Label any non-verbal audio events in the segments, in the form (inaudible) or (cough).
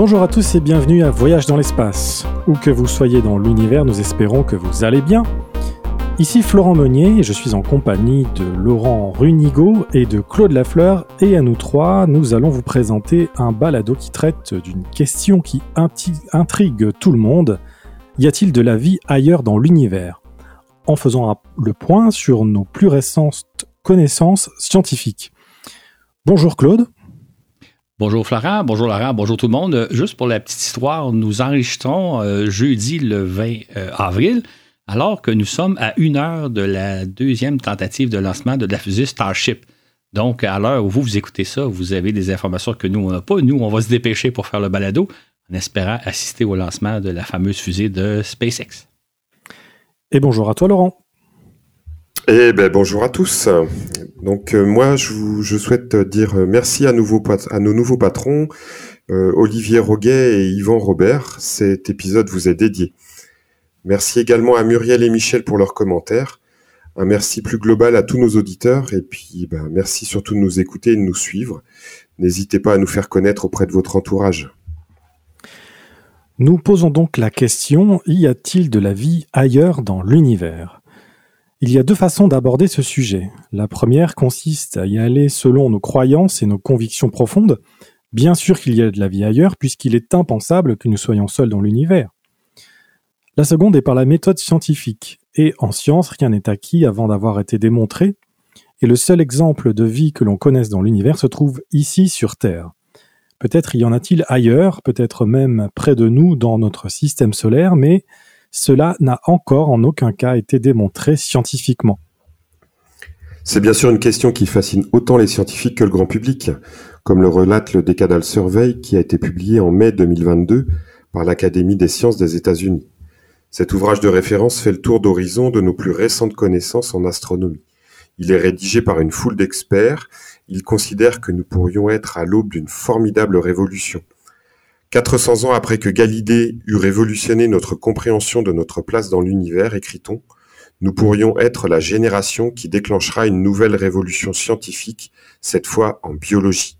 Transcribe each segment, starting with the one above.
Bonjour à tous et bienvenue à Voyage dans l'espace. Où que vous soyez dans l'univers, nous espérons que vous allez bien. Ici Florent Meunier je suis en compagnie de Laurent Runigo et de Claude Lafleur et à nous trois, nous allons vous présenter un balado qui traite d'une question qui intrigue tout le monde. Y a-t-il de la vie ailleurs dans l'univers? En faisant le point sur nos plus récentes connaissances scientifiques. Bonjour Claude. Bonjour Florent, bonjour Laurent, bonjour tout le monde. Juste pour la petite histoire, nous enregistrons euh, jeudi le 20 euh, avril, alors que nous sommes à une heure de la deuxième tentative de lancement de la fusée Starship. Donc, à l'heure où vous, vous écoutez ça, vous avez des informations que nous, on n'a pas. Nous, on va se dépêcher pour faire le balado en espérant assister au lancement de la fameuse fusée de SpaceX. Et bonjour à toi, Laurent. Eh ben, bonjour à tous. Donc euh, moi, je, souhaite dire merci à nos nouveaux patrons, euh, Olivier Roguet et Yvan Robert. Cet épisode vous est dédié. Merci également à Muriel et Michel pour leurs commentaires. Un merci plus global à tous nos auditeurs et puis ben, merci surtout de nous écouter et de nous suivre. N'hésitez pas à nous faire connaître auprès de votre entourage. Nous posons donc la question, y a-t-il de la vie ailleurs dans l'univers? Il y a deux façons d'aborder ce sujet. La première consiste à y aller selon nos croyances et nos convictions profondes. Bien sûr qu'il y a de la vie ailleurs, puisqu'il est impensable que nous soyons seuls dans l'univers. La seconde est par la méthode scientifique. Et en science, rien n'est acquis avant d'avoir été démontré, et le seul exemple de vie que l'on connaisse dans l'univers se trouve ici sur Terre. Peut-être y en a-t-il ailleurs, peut-être même près de nous dans notre système solaire, mais cela n'a encore en aucun cas été démontré scientifiquement. C'est bien sûr une question qui fascine autant les scientifiques que le grand public, comme le relate le Decadal Survey qui a été publié en mai 2022 par l'Académie des sciences des États-Unis. Cet ouvrage de référence fait le tour d'horizon de nos plus récentes connaissances en astronomie. Il est rédigé par une foule d'experts. Il considère que nous pourrions être à l'aube d'une formidable révolution. 400 ans après que Galilée eut révolutionné notre compréhension de notre place dans l'univers, écrit-on, nous pourrions être la génération qui déclenchera une nouvelle révolution scientifique, cette fois en biologie.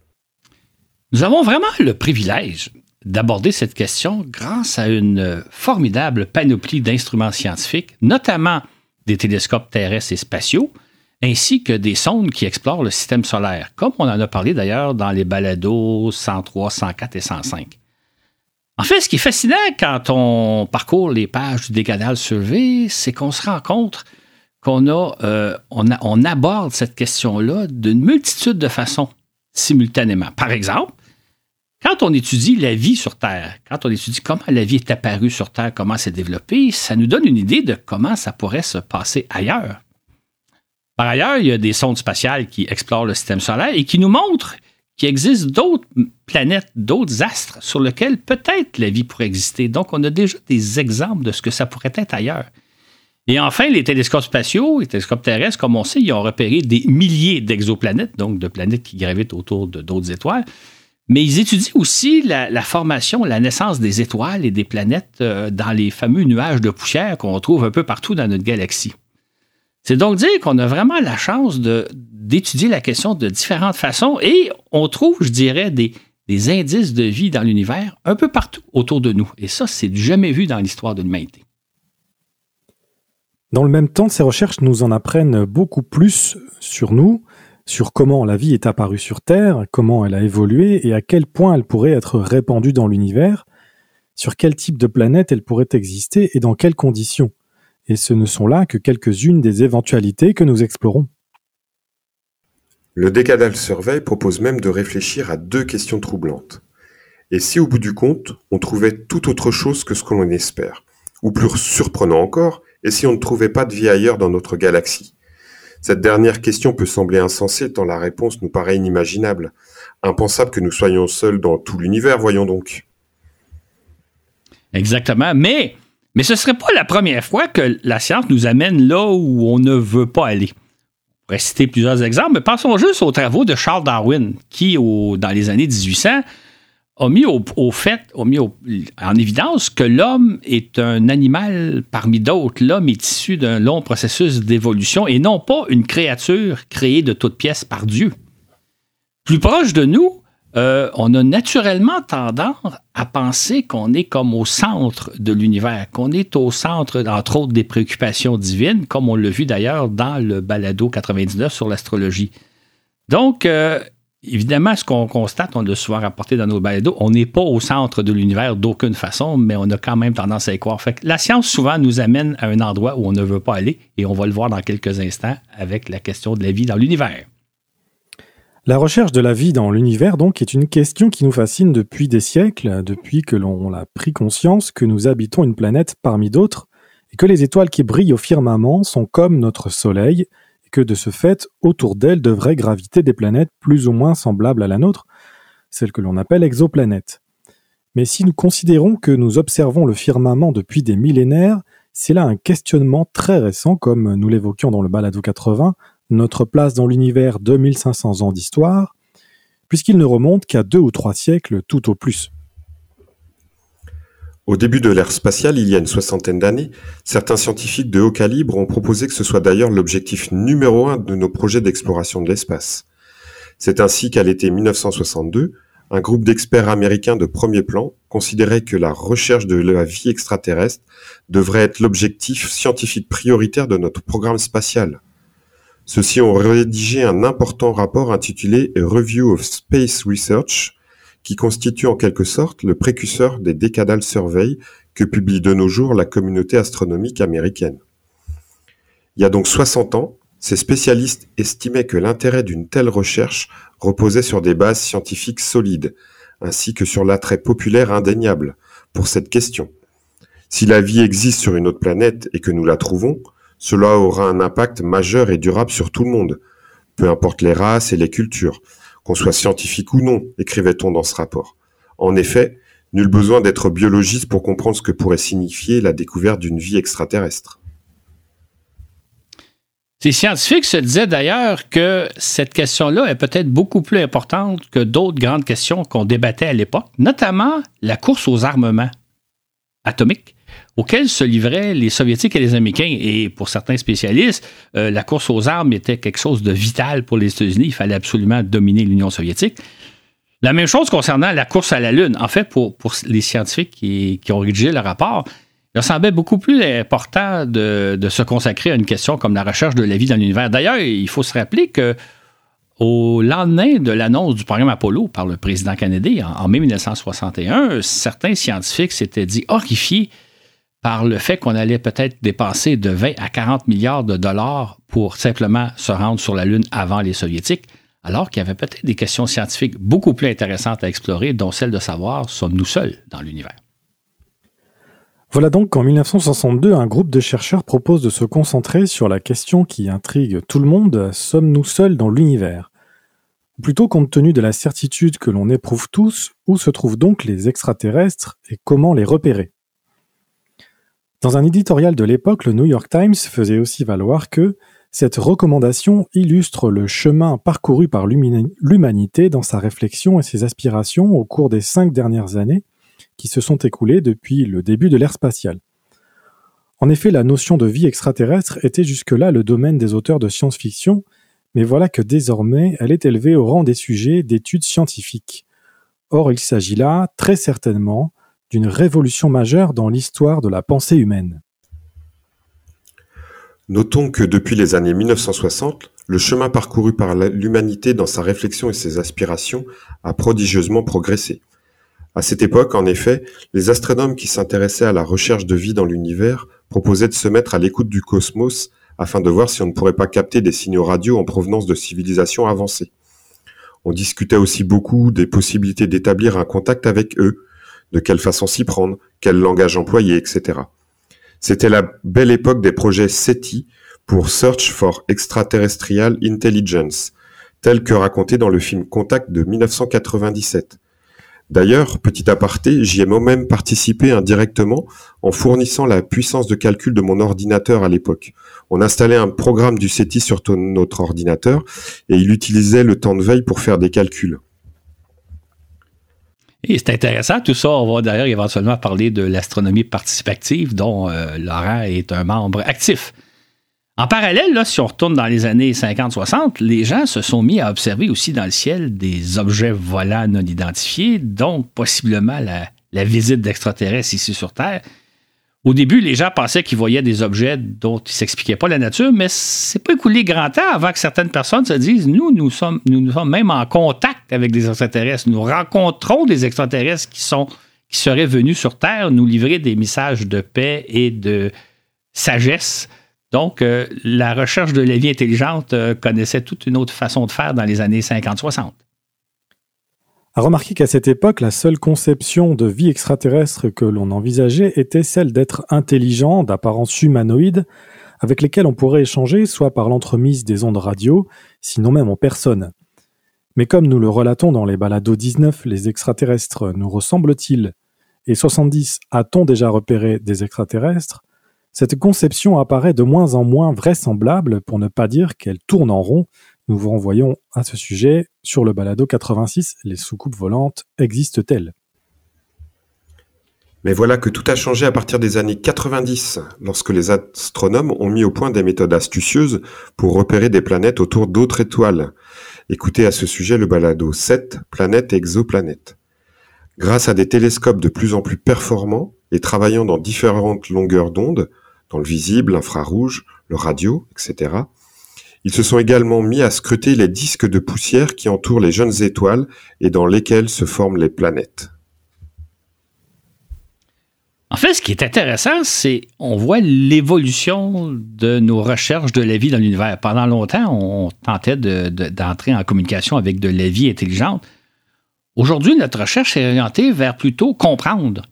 Nous avons vraiment le privilège d'aborder cette question grâce à une formidable panoplie d'instruments scientifiques, notamment des télescopes terrestres et spatiaux, ainsi que des sondes qui explorent le système solaire, comme on en a parlé d'ailleurs dans les balados 103, 104 et 105. En fait, ce qui est fascinant quand on parcourt les pages du Décanal Survey, c'est qu'on se rend compte qu'on euh, aborde cette question-là d'une multitude de façons simultanément. Par exemple, quand on étudie la vie sur Terre, quand on étudie comment la vie est apparue sur Terre, comment s'est développée, ça nous donne une idée de comment ça pourrait se passer ailleurs. Par ailleurs, il y a des sondes spatiales qui explorent le système solaire et qui nous montrent qu'il existe d'autres planètes, d'autres astres sur lesquels peut-être la vie pourrait exister. Donc, on a déjà des exemples de ce que ça pourrait être ailleurs. Et enfin, les télescopes spatiaux, les télescopes terrestres, comme on sait, ils ont repéré des milliers d'exoplanètes, donc de planètes qui gravitent autour de d'autres étoiles. Mais ils étudient aussi la, formation, la naissance des étoiles et des planètes euh, dans les fameux nuages de poussière qu'on trouve un peu partout dans notre galaxie. C'est donc dire qu'on a vraiment la chance d'étudier la question de différentes façons et on trouve, je dirais, des, indices de vie dans l'univers un peu partout autour de nous. Et ça, c'est jamais vu dans l'histoire de l'humanité. Dans le même temps, ces recherches nous en apprennent beaucoup plus sur nous, sur comment la vie est apparue sur Terre, comment elle a évolué et à quel point elle pourrait être répandue dans l'univers, sur quel type de planète elle pourrait exister et dans quelles conditions et ce ne sont là que quelques-unes des éventualités que nous explorons. Le Decadal Survey propose même de réfléchir à deux questions troublantes. Et si au bout du compte, on trouvait tout autre chose que ce que l'on espère? Ou plus surprenant encore, et si on ne trouvait pas de vie ailleurs dans notre galaxie? Cette dernière question peut sembler insensée tant la réponse nous paraît inimaginable. Impensable que nous soyons seuls dans tout l'univers, voyons donc. Exactement, mais mais ce ne serait pas la première fois que la science nous amène là où on ne veut pas aller. On pourrait citer plusieurs exemples, mais pensons juste aux travaux de Charles Darwin, qui, dans les années 1800, a mis au, fait, a mis en évidence que l'homme est un animal parmi d'autres. L'homme est issu d'un long processus d'évolution et non pas une créature créée de toutes pièces par Dieu. Plus proche de nous, euh, on a naturellement tendance à penser qu'on est comme au centre de l'univers, qu'on est au centre, entre autres, des préoccupations divines, comme on l'a vu d'ailleurs dans le balado 99 sur l'astrologie. Donc, euh, évidemment, ce qu'on constate, on l'a souvent rapporté dans nos balados, on n'est pas au centre de l'univers d'aucune façon, mais on a quand même tendance à y croire. Fait la science souvent nous amène à un endroit où on ne veut pas aller, et on va le voir dans quelques instants avec la question de la vie dans l'univers. La recherche de la vie dans l'univers, donc, est une question qui nous fascine depuis des siècles, depuis que l'on a pris conscience que nous habitons une planète parmi d'autres, et que les étoiles qui brillent au firmament sont comme notre Soleil, et que de ce fait, autour d'elles devraient graviter des planètes plus ou moins semblables à la nôtre, celles que l'on appelle exoplanètes. Mais si nous considérons que nous observons le firmament depuis des millénaires, c'est là un questionnement très récent, comme nous l'évoquions dans le balado 80, notre place dans l'univers 2500 ans d'histoire, puisqu'il ne remonte qu'à deux ou trois siècles tout au plus. Au début de l'ère spatiale, il y a une soixantaine d'années, certains scientifiques de haut calibre ont proposé que ce soit d'ailleurs l'objectif numéro un de nos projets d'exploration de l'espace. C'est ainsi qu'à l'été 1962, un groupe d'experts américains de premier plan considérait que la recherche de la vie extraterrestre devrait être l'objectif scientifique prioritaire de notre programme spatial. Ceux-ci ont rédigé un important rapport intitulé Review of Space Research, qui constitue en quelque sorte le précurseur des Decadal Survey que publie de nos jours la communauté astronomique américaine. Il y a donc 60 ans, ces spécialistes estimaient que l'intérêt d'une telle recherche reposait sur des bases scientifiques solides, ainsi que sur l'attrait populaire indéniable pour cette question. Si la vie existe sur une autre planète et que nous la trouvons, cela aura un impact majeur et durable sur tout le monde, peu importe les races et les cultures, qu'on soit scientifique ou non, écrivait-on dans ce rapport. En effet, nul besoin d'être biologiste pour comprendre ce que pourrait signifier la découverte d'une vie extraterrestre. Ces scientifiques se disaient d'ailleurs que cette question-là est peut-être beaucoup plus importante que d'autres grandes questions qu'on débattait à l'époque, notamment la course aux armements atomiques auxquels se livraient les Soviétiques et les Américains. Et pour certains spécialistes, euh, la course aux armes était quelque chose de vital pour les États-Unis. Il fallait absolument dominer l'Union soviétique. La même chose concernant la course à la Lune. En fait, pour, les scientifiques qui, ont rédigé le rapport, il semblait beaucoup plus important de, se consacrer à une question comme la recherche de la vie dans l'univers. D'ailleurs, il faut se rappeler que au lendemain de l'annonce du programme Apollo par le président Kennedy en, en mai 1961, certains scientifiques s'étaient dit horrifiés par le fait qu'on allait peut-être dépenser de 20 à 40 milliards de dollars pour simplement se rendre sur la Lune avant les Soviétiques, alors qu'il y avait peut-être des questions scientifiques beaucoup plus intéressantes à explorer, dont celle de savoir sommes-nous seuls dans l'univers? Voilà donc qu'en 1962, un groupe de chercheurs propose de se concentrer sur la question qui intrigue tout le monde, sommes-nous seuls dans l'univers? Plutôt compte tenu de la certitude que l'on éprouve tous, où se trouvent donc les extraterrestres et comment les repérer? Dans un éditorial de l'époque, le New York Times faisait aussi valoir que cette recommandation illustre le chemin parcouru par l'humanité dans sa réflexion et ses aspirations au cours des cinq dernières années qui se sont écoulées depuis le début de l'ère spatiale. En effet, la notion de vie extraterrestre était jusque-là le domaine des auteurs de science-fiction, mais voilà que désormais elle est élevée au rang des sujets d'études scientifiques. Or, il s'agit là, très certainement, d'une révolution majeure dans l'histoire de la pensée humaine. Notons que depuis les années 1960, le chemin parcouru par l'humanité dans sa réflexion et ses aspirations a prodigieusement progressé. À cette époque, en effet, les astronomes qui s'intéressaient à la recherche de vie dans l'univers proposaient de se mettre à l'écoute du cosmos afin de voir si on ne pourrait pas capter des signaux radio en provenance de civilisations avancées. On discutait aussi beaucoup des possibilités d'établir un contact avec eux, de quelle façon s'y prendre, quel langage employer, etc. C'était la belle époque des projets SETI pour Search for Extraterrestrial Intelligence, tel que raconté dans le film Contact de 1997. D'ailleurs, petit aparté, j'y ai moi-même participé indirectement en fournissant la puissance de calcul de mon ordinateur à l'époque. On installait un programme du SETI sur notre ordinateur et il utilisait le temps de veille pour faire des calculs. Et c'est intéressant, tout ça. On va d'ailleurs éventuellement parler de l'astronomie participative, dont euh, Laurent est un membre actif. En parallèle, là, si on retourne dans les années 50-60, les gens se sont mis à observer aussi dans le ciel des objets volants non identifiés, donc possiblement la, la visite d'extraterrestres ici sur Terre. Au début, les gens pensaient qu'ils voyaient des objets dont ils ne s'expliquaient pas la nature, mais c'est pas écoulé grand temps avant que certaines personnes se disent nous, nous sommes, même en contact avec des extraterrestres. Nous rencontrons des extraterrestres qui, sont, qui seraient venus sur Terre nous livrer des messages de paix et de sagesse. Donc, euh, la recherche de la vie intelligente euh, connaissait toute une autre façon de faire dans les années 50-60. À remarquer qu'à cette époque, la seule conception de vie extraterrestre que l'on envisageait était celle d'être intelligent, d'apparence humanoïde, avec lesquels on pourrait échanger soit par l'entremise des ondes radio, sinon même en personne. Mais comme nous le relatons dans les balados 19, les extraterrestres nous ressemblent-ils? Et 70, a-t-on déjà repéré des extraterrestres? Cette conception apparaît de moins en moins vraisemblable pour ne pas dire qu'elle tourne en rond, nous vous renvoyons à ce sujet sur le balado 86, les soucoupes volantes existent-elles Mais voilà que tout a changé à partir des années 90, lorsque les astronomes ont mis au point des méthodes astucieuses pour repérer des planètes autour d'autres étoiles. Écoutez à ce sujet le balado 7, Planètes et exoplanètes. Grâce à des télescopes de plus en plus performants et travaillant dans différentes longueurs d'onde, dans le visible, l'infrarouge, le radio, etc., ils se sont également mis à scruter les disques de poussière qui entourent les jeunes étoiles et dans lesquels se forment les planètes. En fait, ce qui est intéressant, c'est on voit l'évolution de nos recherches de la vie dans l'univers. Pendant longtemps, on tentait d'entrer en communication avec de la vie intelligente. Aujourd'hui, notre recherche est orientée vers plutôt comprendre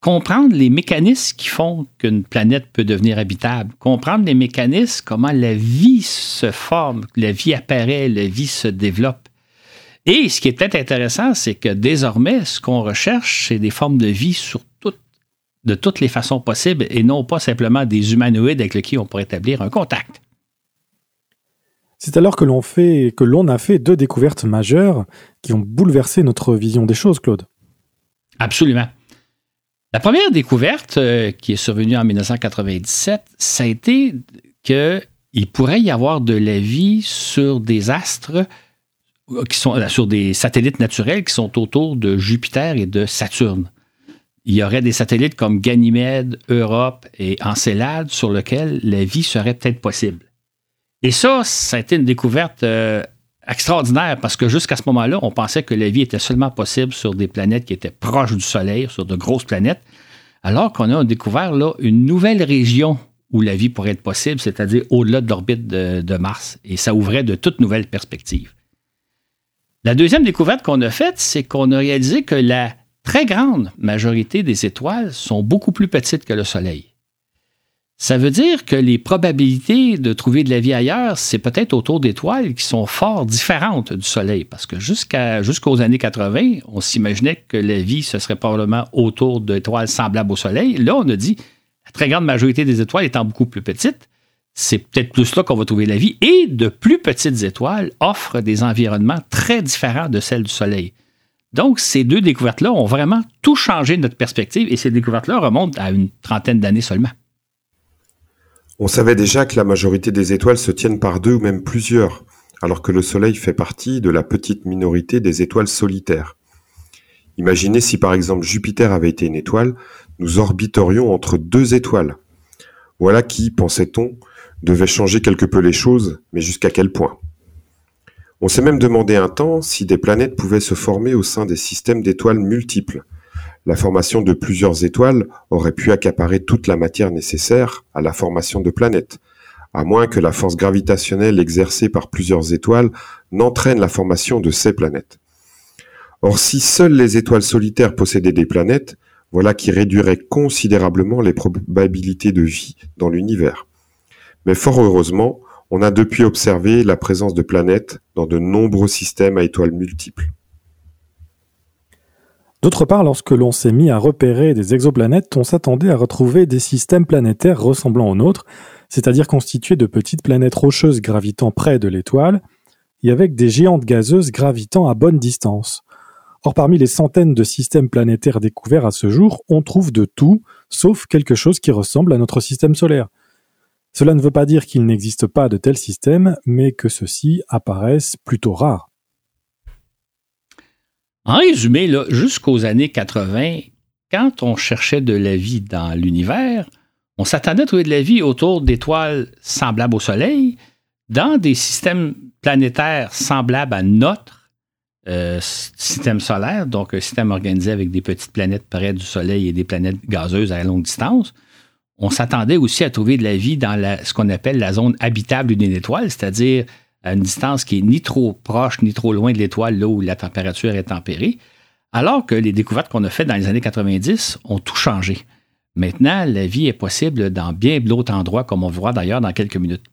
comprendre les mécanismes qui font qu'une planète peut devenir habitable, comprendre les mécanismes, comment la vie se forme, la vie apparaît, la vie se développe. Et ce qui est peut-être intéressant, c'est que désormais, ce qu'on recherche, c'est des formes de vie sur de toutes les façons possibles et non pas simplement des humanoïdes avec lesquels on pourrait établir un contact. C'est alors que l'on fait, que l'on a fait deux découvertes majeures qui ont bouleversé notre vision des choses, Claude. Absolument. La première découverte euh, qui est survenue en 1997, ça été qu'il pourrait y avoir de la vie sur des astres euh, qui sont euh, sur des satellites naturels qui sont autour de Jupiter et de Saturne. Il y aurait des satellites comme Ganymède, Europe et Encelade sur lesquels la vie serait peut-être possible. Et ça, ça une découverte extraordinaire parce que jusqu'à ce moment-là, on pensait que la vie était seulement possible sur des planètes qui étaient proches du Soleil, sur de grosses planètes, alors qu'on a découvert là une nouvelle région où la vie pourrait être possible, c'est-à-dire au-delà de l'orbite de, Mars. Et ça ouvrait de toutes nouvelles perspectives. La deuxième découverte qu'on a faite, c'est qu'on a réalisé que la très grande majorité des étoiles sont beaucoup plus petites que le Soleil. Ça veut dire que les probabilités de trouver de la vie ailleurs, c'est peut-être autour d'étoiles qui sont fort différentes du Soleil. Parce que jusqu'à, jusqu'aux années 80, on s'imaginait que la vie, ce serait probablement autour d'étoiles semblables au Soleil. Là, on a dit, la très grande majorité des étoiles étant beaucoup plus petites, c'est peut-être plus là qu'on va trouver la vie. Et de plus petites étoiles offrent des environnements très différents de celles du Soleil. Donc, ces deux découvertes-là ont vraiment tout changé notre perspective et ces découvertes-là remontent à une trentaine d'années seulement. On savait déjà que la majorité des étoiles se tiennent par deux ou même plusieurs, alors que le Soleil fait partie de la petite minorité des étoiles solitaires. Imaginez si par exemple Jupiter avait été une étoile, nous orbiterions entre deux étoiles. Voilà qui, pensait-on, devait changer quelque peu les choses, mais jusqu'à quel point. On s'est même demandé un temps si des planètes pouvaient se former au sein des systèmes d'étoiles multiples, la formation de plusieurs étoiles aurait pu accaparer toute la matière nécessaire à la formation de planètes, à moins que la force gravitationnelle exercée par plusieurs étoiles n'entraîne la formation de ces planètes. Or, si seules les étoiles solitaires possédaient des planètes, voilà qui réduirait considérablement les probabilités de vie dans l'univers. Mais fort heureusement, on a depuis observé la présence de planètes dans de nombreux systèmes à étoiles multiples. D'autre part, lorsque l'on s'est mis à repérer des exoplanètes, on s'attendait à retrouver des systèmes planétaires ressemblant aux nôtres, c'est-à-dire constitués de petites planètes rocheuses gravitant près de l'étoile, et avec des géantes gazeuses gravitant à bonne distance. Or, parmi les centaines de systèmes planétaires découverts à ce jour, on trouve de tout, sauf quelque chose qui ressemble à notre système solaire. Cela ne veut pas dire qu'il n'existe pas de tels systèmes, mais que ceux-ci apparaissent plutôt rares. En résumé, jusqu'aux années 80, quand on cherchait de la vie dans l'univers, on s'attendait à trouver de la vie autour d'étoiles semblables au Soleil, dans des systèmes planétaires semblables à notre euh, système solaire, donc un système organisé avec des petites planètes près du Soleil et des planètes gazeuses à longue distance. On s'attendait aussi à trouver de la vie dans ce qu'on appelle la zone habitable d'une étoile, c'est-à-dire à une distance qui est ni trop proche ni trop loin de l'étoile, là où la température est tempérée, alors que les découvertes qu'on a faites dans les années 90 ont tout changé. Maintenant, la vie est possible dans bien d'autres endroits, comme on verra d'ailleurs dans quelques minutes.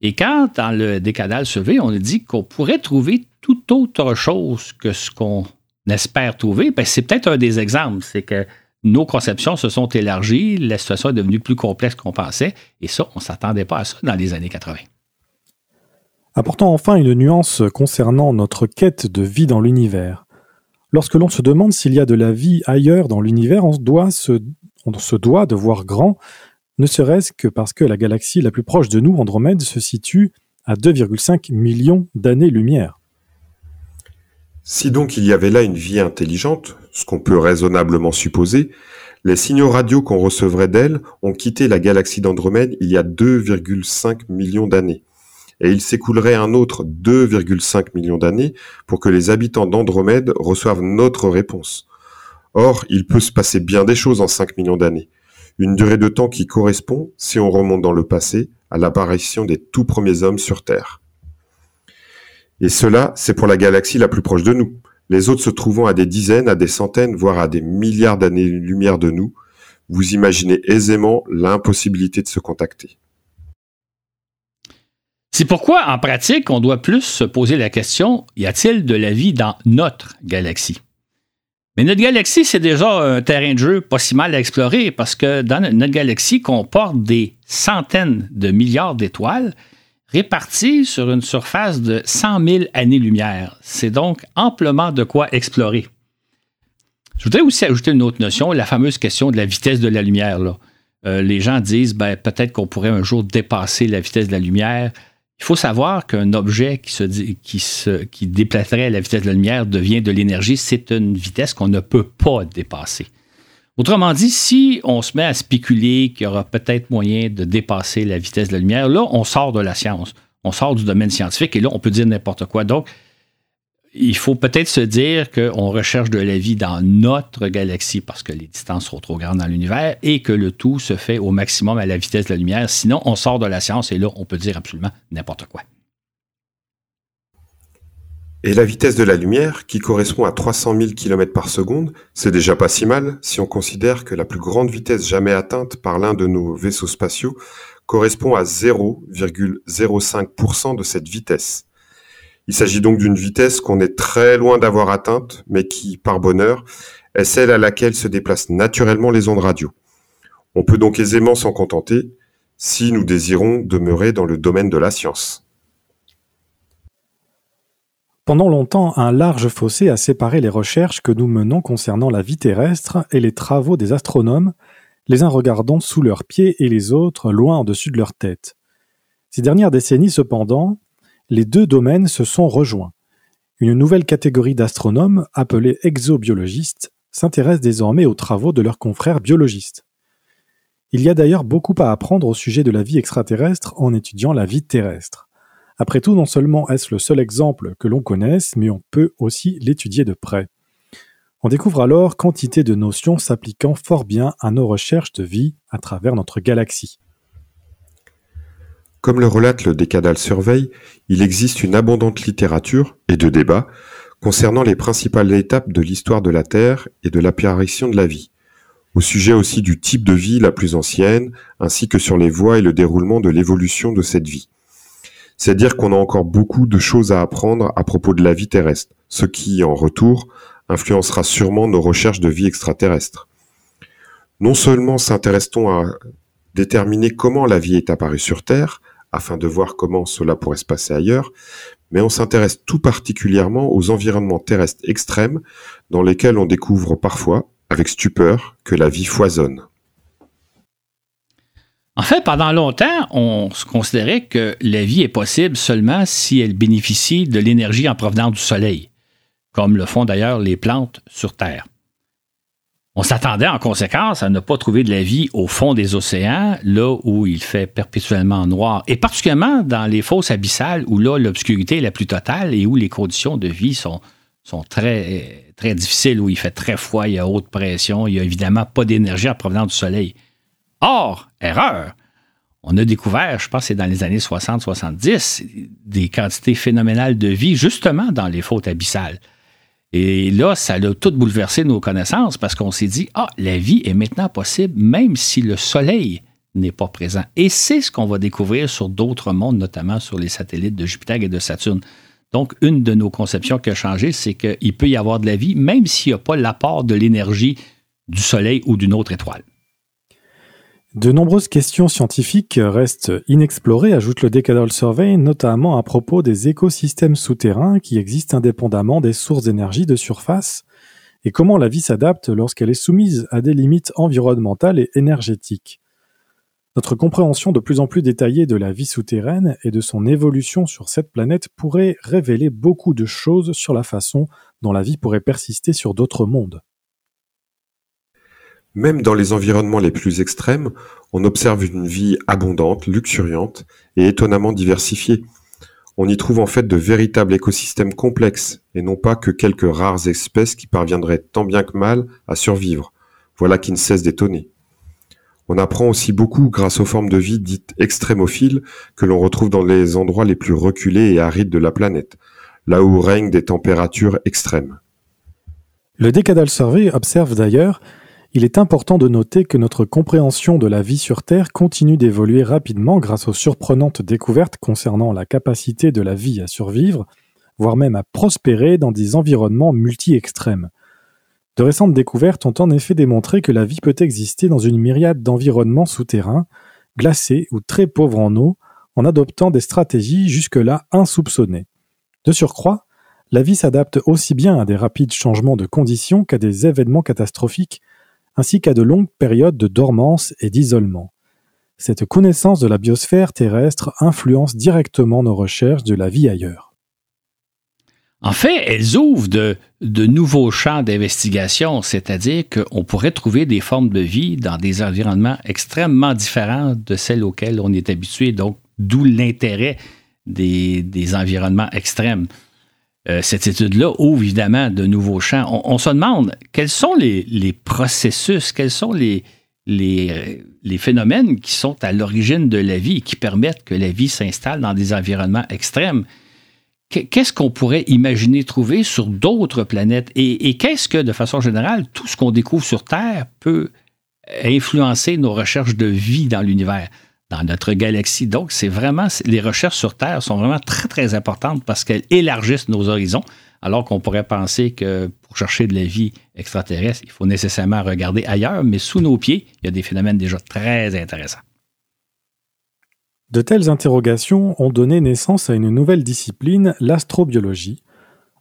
Et quand, dans le décadal survey, on dit qu'on pourrait trouver tout autre chose que ce qu'on espère trouver, ben c'est peut-être un des exemples. C'est que nos conceptions se sont élargies, la situation est devenue plus complexe qu'on pensait, et ça, on ne s'attendait pas à ça dans les années 80. Apportons enfin une nuance concernant notre quête de vie dans l'univers. Lorsque l'on se demande s'il y a de la vie ailleurs dans l'univers, on, on se doit de voir grand, ne serait-ce que parce que la galaxie la plus proche de nous, Andromède, se situe à 2,5 millions d'années-lumière. Si donc il y avait là une vie intelligente, ce qu'on peut raisonnablement supposer, les signaux radio qu'on recevrait d'elle ont quitté la galaxie d'Andromède il y a 2,5 millions d'années. Et il s'écoulerait un autre 2,5 millions d'années pour que les habitants d'Andromède reçoivent notre réponse. Or, il peut se passer bien des choses en 5 millions d'années. Une durée de temps qui correspond, si on remonte dans le passé, à l'apparition des tout premiers hommes sur Terre. Et cela, c'est pour la galaxie la plus proche de nous. Les autres se trouvant à des dizaines, à des centaines, voire à des milliards d'années-lumière de nous, vous imaginez aisément l'impossibilité de se contacter. C'est pourquoi, en pratique, on doit plus se poser la question, y a-t-il de la vie dans notre galaxie? Mais notre galaxie, c'est déjà un terrain de jeu pas si mal à explorer parce que dans notre galaxie comporte des centaines de milliards d'étoiles répartis sur une surface de 100 000 années-lumière. C'est donc amplement de quoi explorer. Je voudrais aussi ajouter une autre notion, la fameuse question de la vitesse de la lumière. Euh, les gens disent ben, peut-être qu'on pourrait un jour dépasser la vitesse de la lumière. Il faut savoir qu'un objet qui, se, déplacerait à la vitesse de la lumière devient de l'énergie. C'est une vitesse qu'on ne peut pas dépasser. Autrement dit, si on se met à spéculer qu'il y aura peut-être moyen de dépasser la vitesse de la lumière, là, on sort de la science. On sort du domaine scientifique et là, on peut dire n'importe quoi. Donc, il faut peut-être se dire qu'on recherche de la vie dans notre galaxie parce que les distances sont trop grandes dans l'univers et que le tout se fait au maximum à la vitesse de la lumière. Sinon, on sort de la science et là, on peut dire absolument n'importe quoi. Et la vitesse de la lumière, qui correspond à 300 000 km par seconde, c'est déjà pas si mal si on considère que la plus grande vitesse jamais atteinte par l'un de nos vaisseaux spatiaux correspond à 0,05% de cette vitesse. Il s'agit donc d'une vitesse qu'on est très loin d'avoir atteinte, mais qui, par bonheur, est celle à laquelle se déplacent naturellement les ondes radio. On peut donc aisément s'en contenter si nous désirons demeurer dans le domaine de la science. Pendant longtemps, un large fossé a séparé les recherches que nous menons concernant la vie terrestre et les travaux des astronomes, les uns regardant sous leurs pieds et les autres loin au-dessus de leur tête. Ces dernières décennies, cependant, les deux domaines se sont rejoints. Une nouvelle catégorie d'astronomes, appelée exobiologistes, s'intéresse désormais aux travaux de leurs confrères biologistes. Il y a d'ailleurs beaucoup à apprendre au sujet de la vie extraterrestre en étudiant la vie terrestre. Après tout, non seulement est-ce le seul exemple que l'on connaisse, mais on peut aussi l'étudier de près. On découvre alors quantité de notions s'appliquant fort bien à nos recherches de vie à travers notre galaxie. Comme le relate le Décadal Survey, il existe une abondante littérature et de débats concernant les principales étapes de l'histoire de la Terre et de l'apparition de la vie, au sujet aussi du type de vie la plus ancienne, ainsi que sur les voies et le déroulement de l'évolution de cette vie. C'est dire qu'on a encore beaucoup de choses à apprendre à propos de la vie terrestre, ce qui, en retour, influencera sûrement nos recherches de vie extraterrestre. Non seulement s'intéresse-t-on à déterminer comment la vie est apparue sur Terre, afin de voir comment cela pourrait se passer ailleurs, mais on s'intéresse tout particulièrement aux environnements terrestres extrêmes dans lesquels on découvre parfois, avec stupeur, que la vie foisonne. En fait, pendant longtemps, on considérait que la vie est possible seulement si elle bénéficie de l'énergie en provenance du Soleil, comme le font d'ailleurs les plantes sur Terre. On s'attendait en conséquence à ne pas trouver de la vie au fond des océans, là où il fait perpétuellement noir, et particulièrement dans les fosses abyssales, où là l'obscurité est la plus totale et où les conditions de vie sont, très, très difficiles, où il fait très froid, il y a haute pression, il n'y a évidemment pas d'énergie en provenance du Soleil. Or, erreur, on a découvert, je pense c'est dans les années 60-70, des quantités phénoménales de vie justement dans les fautes abyssales. Et là, ça a tout bouleversé nos connaissances parce qu'on s'est dit, ah, la vie est maintenant possible même si le Soleil n'est pas présent. Et c'est ce qu'on va découvrir sur d'autres mondes, notamment sur les satellites de Jupiter et de Saturne. Donc, une de nos conceptions qui a changé, c'est qu'il peut y avoir de la vie même s'il n'y a pas l'apport de l'énergie du Soleil ou d'une autre étoile. De nombreuses questions scientifiques restent inexplorées, ajoute le Decadal Survey, notamment à propos des écosystèmes souterrains qui existent indépendamment des sources d'énergie de surface et comment la vie s'adapte lorsqu'elle est soumise à des limites environnementales et énergétiques. Notre compréhension de plus en plus détaillée de la vie souterraine et de son évolution sur cette planète pourrait révéler beaucoup de choses sur la façon dont la vie pourrait persister sur d'autres mondes. Même dans les environnements les plus extrêmes, on observe une vie abondante, luxuriante et étonnamment diversifiée. On y trouve en fait de véritables écosystèmes complexes et non pas que quelques rares espèces qui parviendraient tant bien que mal à survivre. Voilà qui ne cesse d'étonner. On apprend aussi beaucoup grâce aux formes de vie dites extrémophiles que l'on retrouve dans les endroits les plus reculés et arides de la planète, là où règnent des températures extrêmes. Le Decadal Survey observe d'ailleurs il est important de noter que notre compréhension de la vie sur Terre continue d'évoluer rapidement grâce aux surprenantes découvertes concernant la capacité de la vie à survivre, voire même à prospérer dans des environnements multi-extrêmes. De récentes découvertes ont en effet démontré que la vie peut exister dans une myriade d'environnements souterrains, glacés ou très pauvres en eau, en adoptant des stratégies jusque-là insoupçonnées. De surcroît, la vie s'adapte aussi bien à des rapides changements de conditions qu'à des événements catastrophiques ainsi qu'à de longues périodes de dormance et d'isolement. Cette connaissance de la biosphère terrestre influence directement nos recherches de la vie ailleurs. En fait, elles ouvrent de, nouveaux champs d'investigation, c'est-à-dire qu'on pourrait trouver des formes de vie dans des environnements extrêmement différents de celles auxquelles on est habitué, donc d'où l'intérêt des environnements extrêmes. Euh, cette étude-là ouvre évidemment de nouveaux champs. On, se demande quels sont les, processus, quels sont les, les, phénomènes qui sont à l'origine de la vie et qui permettent que la vie s'installe dans des environnements extrêmes? Qu'est-ce qu'on pourrait imaginer trouver sur d'autres planètes? Et qu'est-ce que, de façon générale, tout ce qu'on découvre sur Terre peut influencer nos recherches de vie dans l'univers? Dans notre galaxie. Donc, c'est vraiment, les recherches sur Terre sont vraiment très, très importantes parce qu'elles élargissent nos horizons, alors qu'on pourrait penser que pour chercher de la vie extraterrestre, il faut nécessairement regarder ailleurs, mais sous nos pieds, il y a des phénomènes déjà très intéressants. De telles interrogations ont donné naissance à une nouvelle discipline, l'astrobiologie,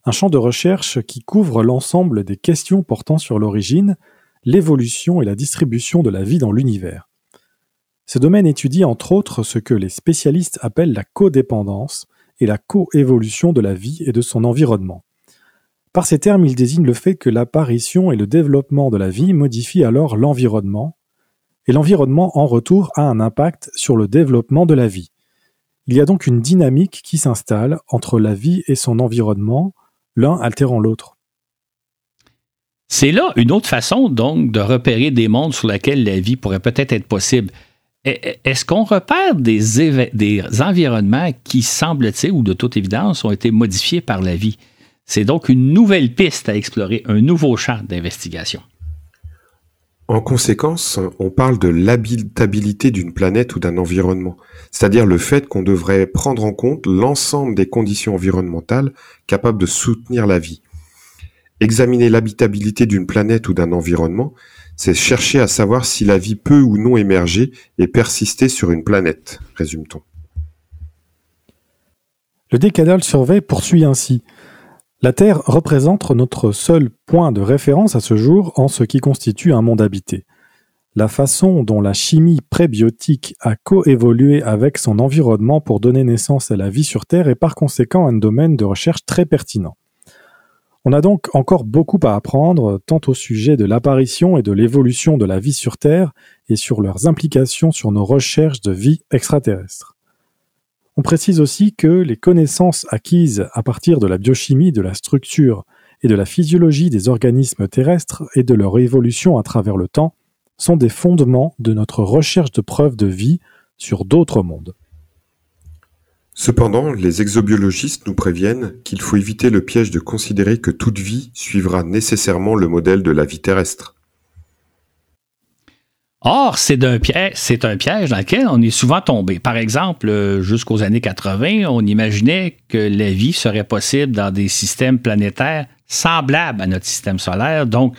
un champ de recherche qui couvre l'ensemble des questions portant sur l'origine, l'évolution et la distribution de la vie dans l'univers. Ce domaine étudie entre autres ce que les spécialistes appellent la codépendance et la coévolution de la vie et de son environnement. Par ces termes, il désigne le fait que l'apparition et le développement de la vie modifient alors l'environnement, et l'environnement en retour a un impact sur le développement de la vie. Il y a donc une dynamique qui s'installe entre la vie et son environnement, l'un altérant l'autre. C'est là une autre façon donc de repérer des mondes sur lesquels la vie pourrait peut-être être possible. Est-ce qu'on repère des, des environnements qui, semble-t-il, ou de toute évidence, ont été modifiés par la vie? C'est donc une nouvelle piste à explorer, un nouveau champ d'investigation. En conséquence, on parle de l'habitabilité d'une planète ou d'un environnement, c'est-à-dire le fait qu'on devrait prendre en compte l'ensemble des conditions environnementales capables de soutenir la vie. Examiner l'habitabilité d'une planète ou d'un environnement, c'est chercher à savoir si la vie peut ou non émerger et persister sur une planète, résume-t-on. Le Décadal Survey poursuit ainsi. La Terre représente notre seul point de référence à ce jour en ce qui constitue un monde habité. la façon dont la chimie prébiotique a coévolué avec son environnement pour donner naissance à la vie sur Terre est par conséquent un domaine de recherche très pertinent. On a donc encore beaucoup à apprendre, tant au sujet de l'apparition et de l'évolution de la vie sur Terre et sur leurs implications sur nos recherches de vie extraterrestre. On précise aussi que les connaissances acquises à partir de la biochimie, de la structure et de la physiologie des organismes terrestres et de leur évolution à travers le temps sont des fondements de notre recherche de preuves de vie sur d'autres mondes. Cependant, les exobiologistes nous préviennent qu'il faut éviter le piège de considérer que toute vie suivra nécessairement le modèle de la vie terrestre. Or, c'est un, piège, dans lequel on est souvent tombé. Par exemple, euh, jusqu'aux années 80, on imaginait que la vie serait possible dans des systèmes planétaires semblables à notre système solaire, donc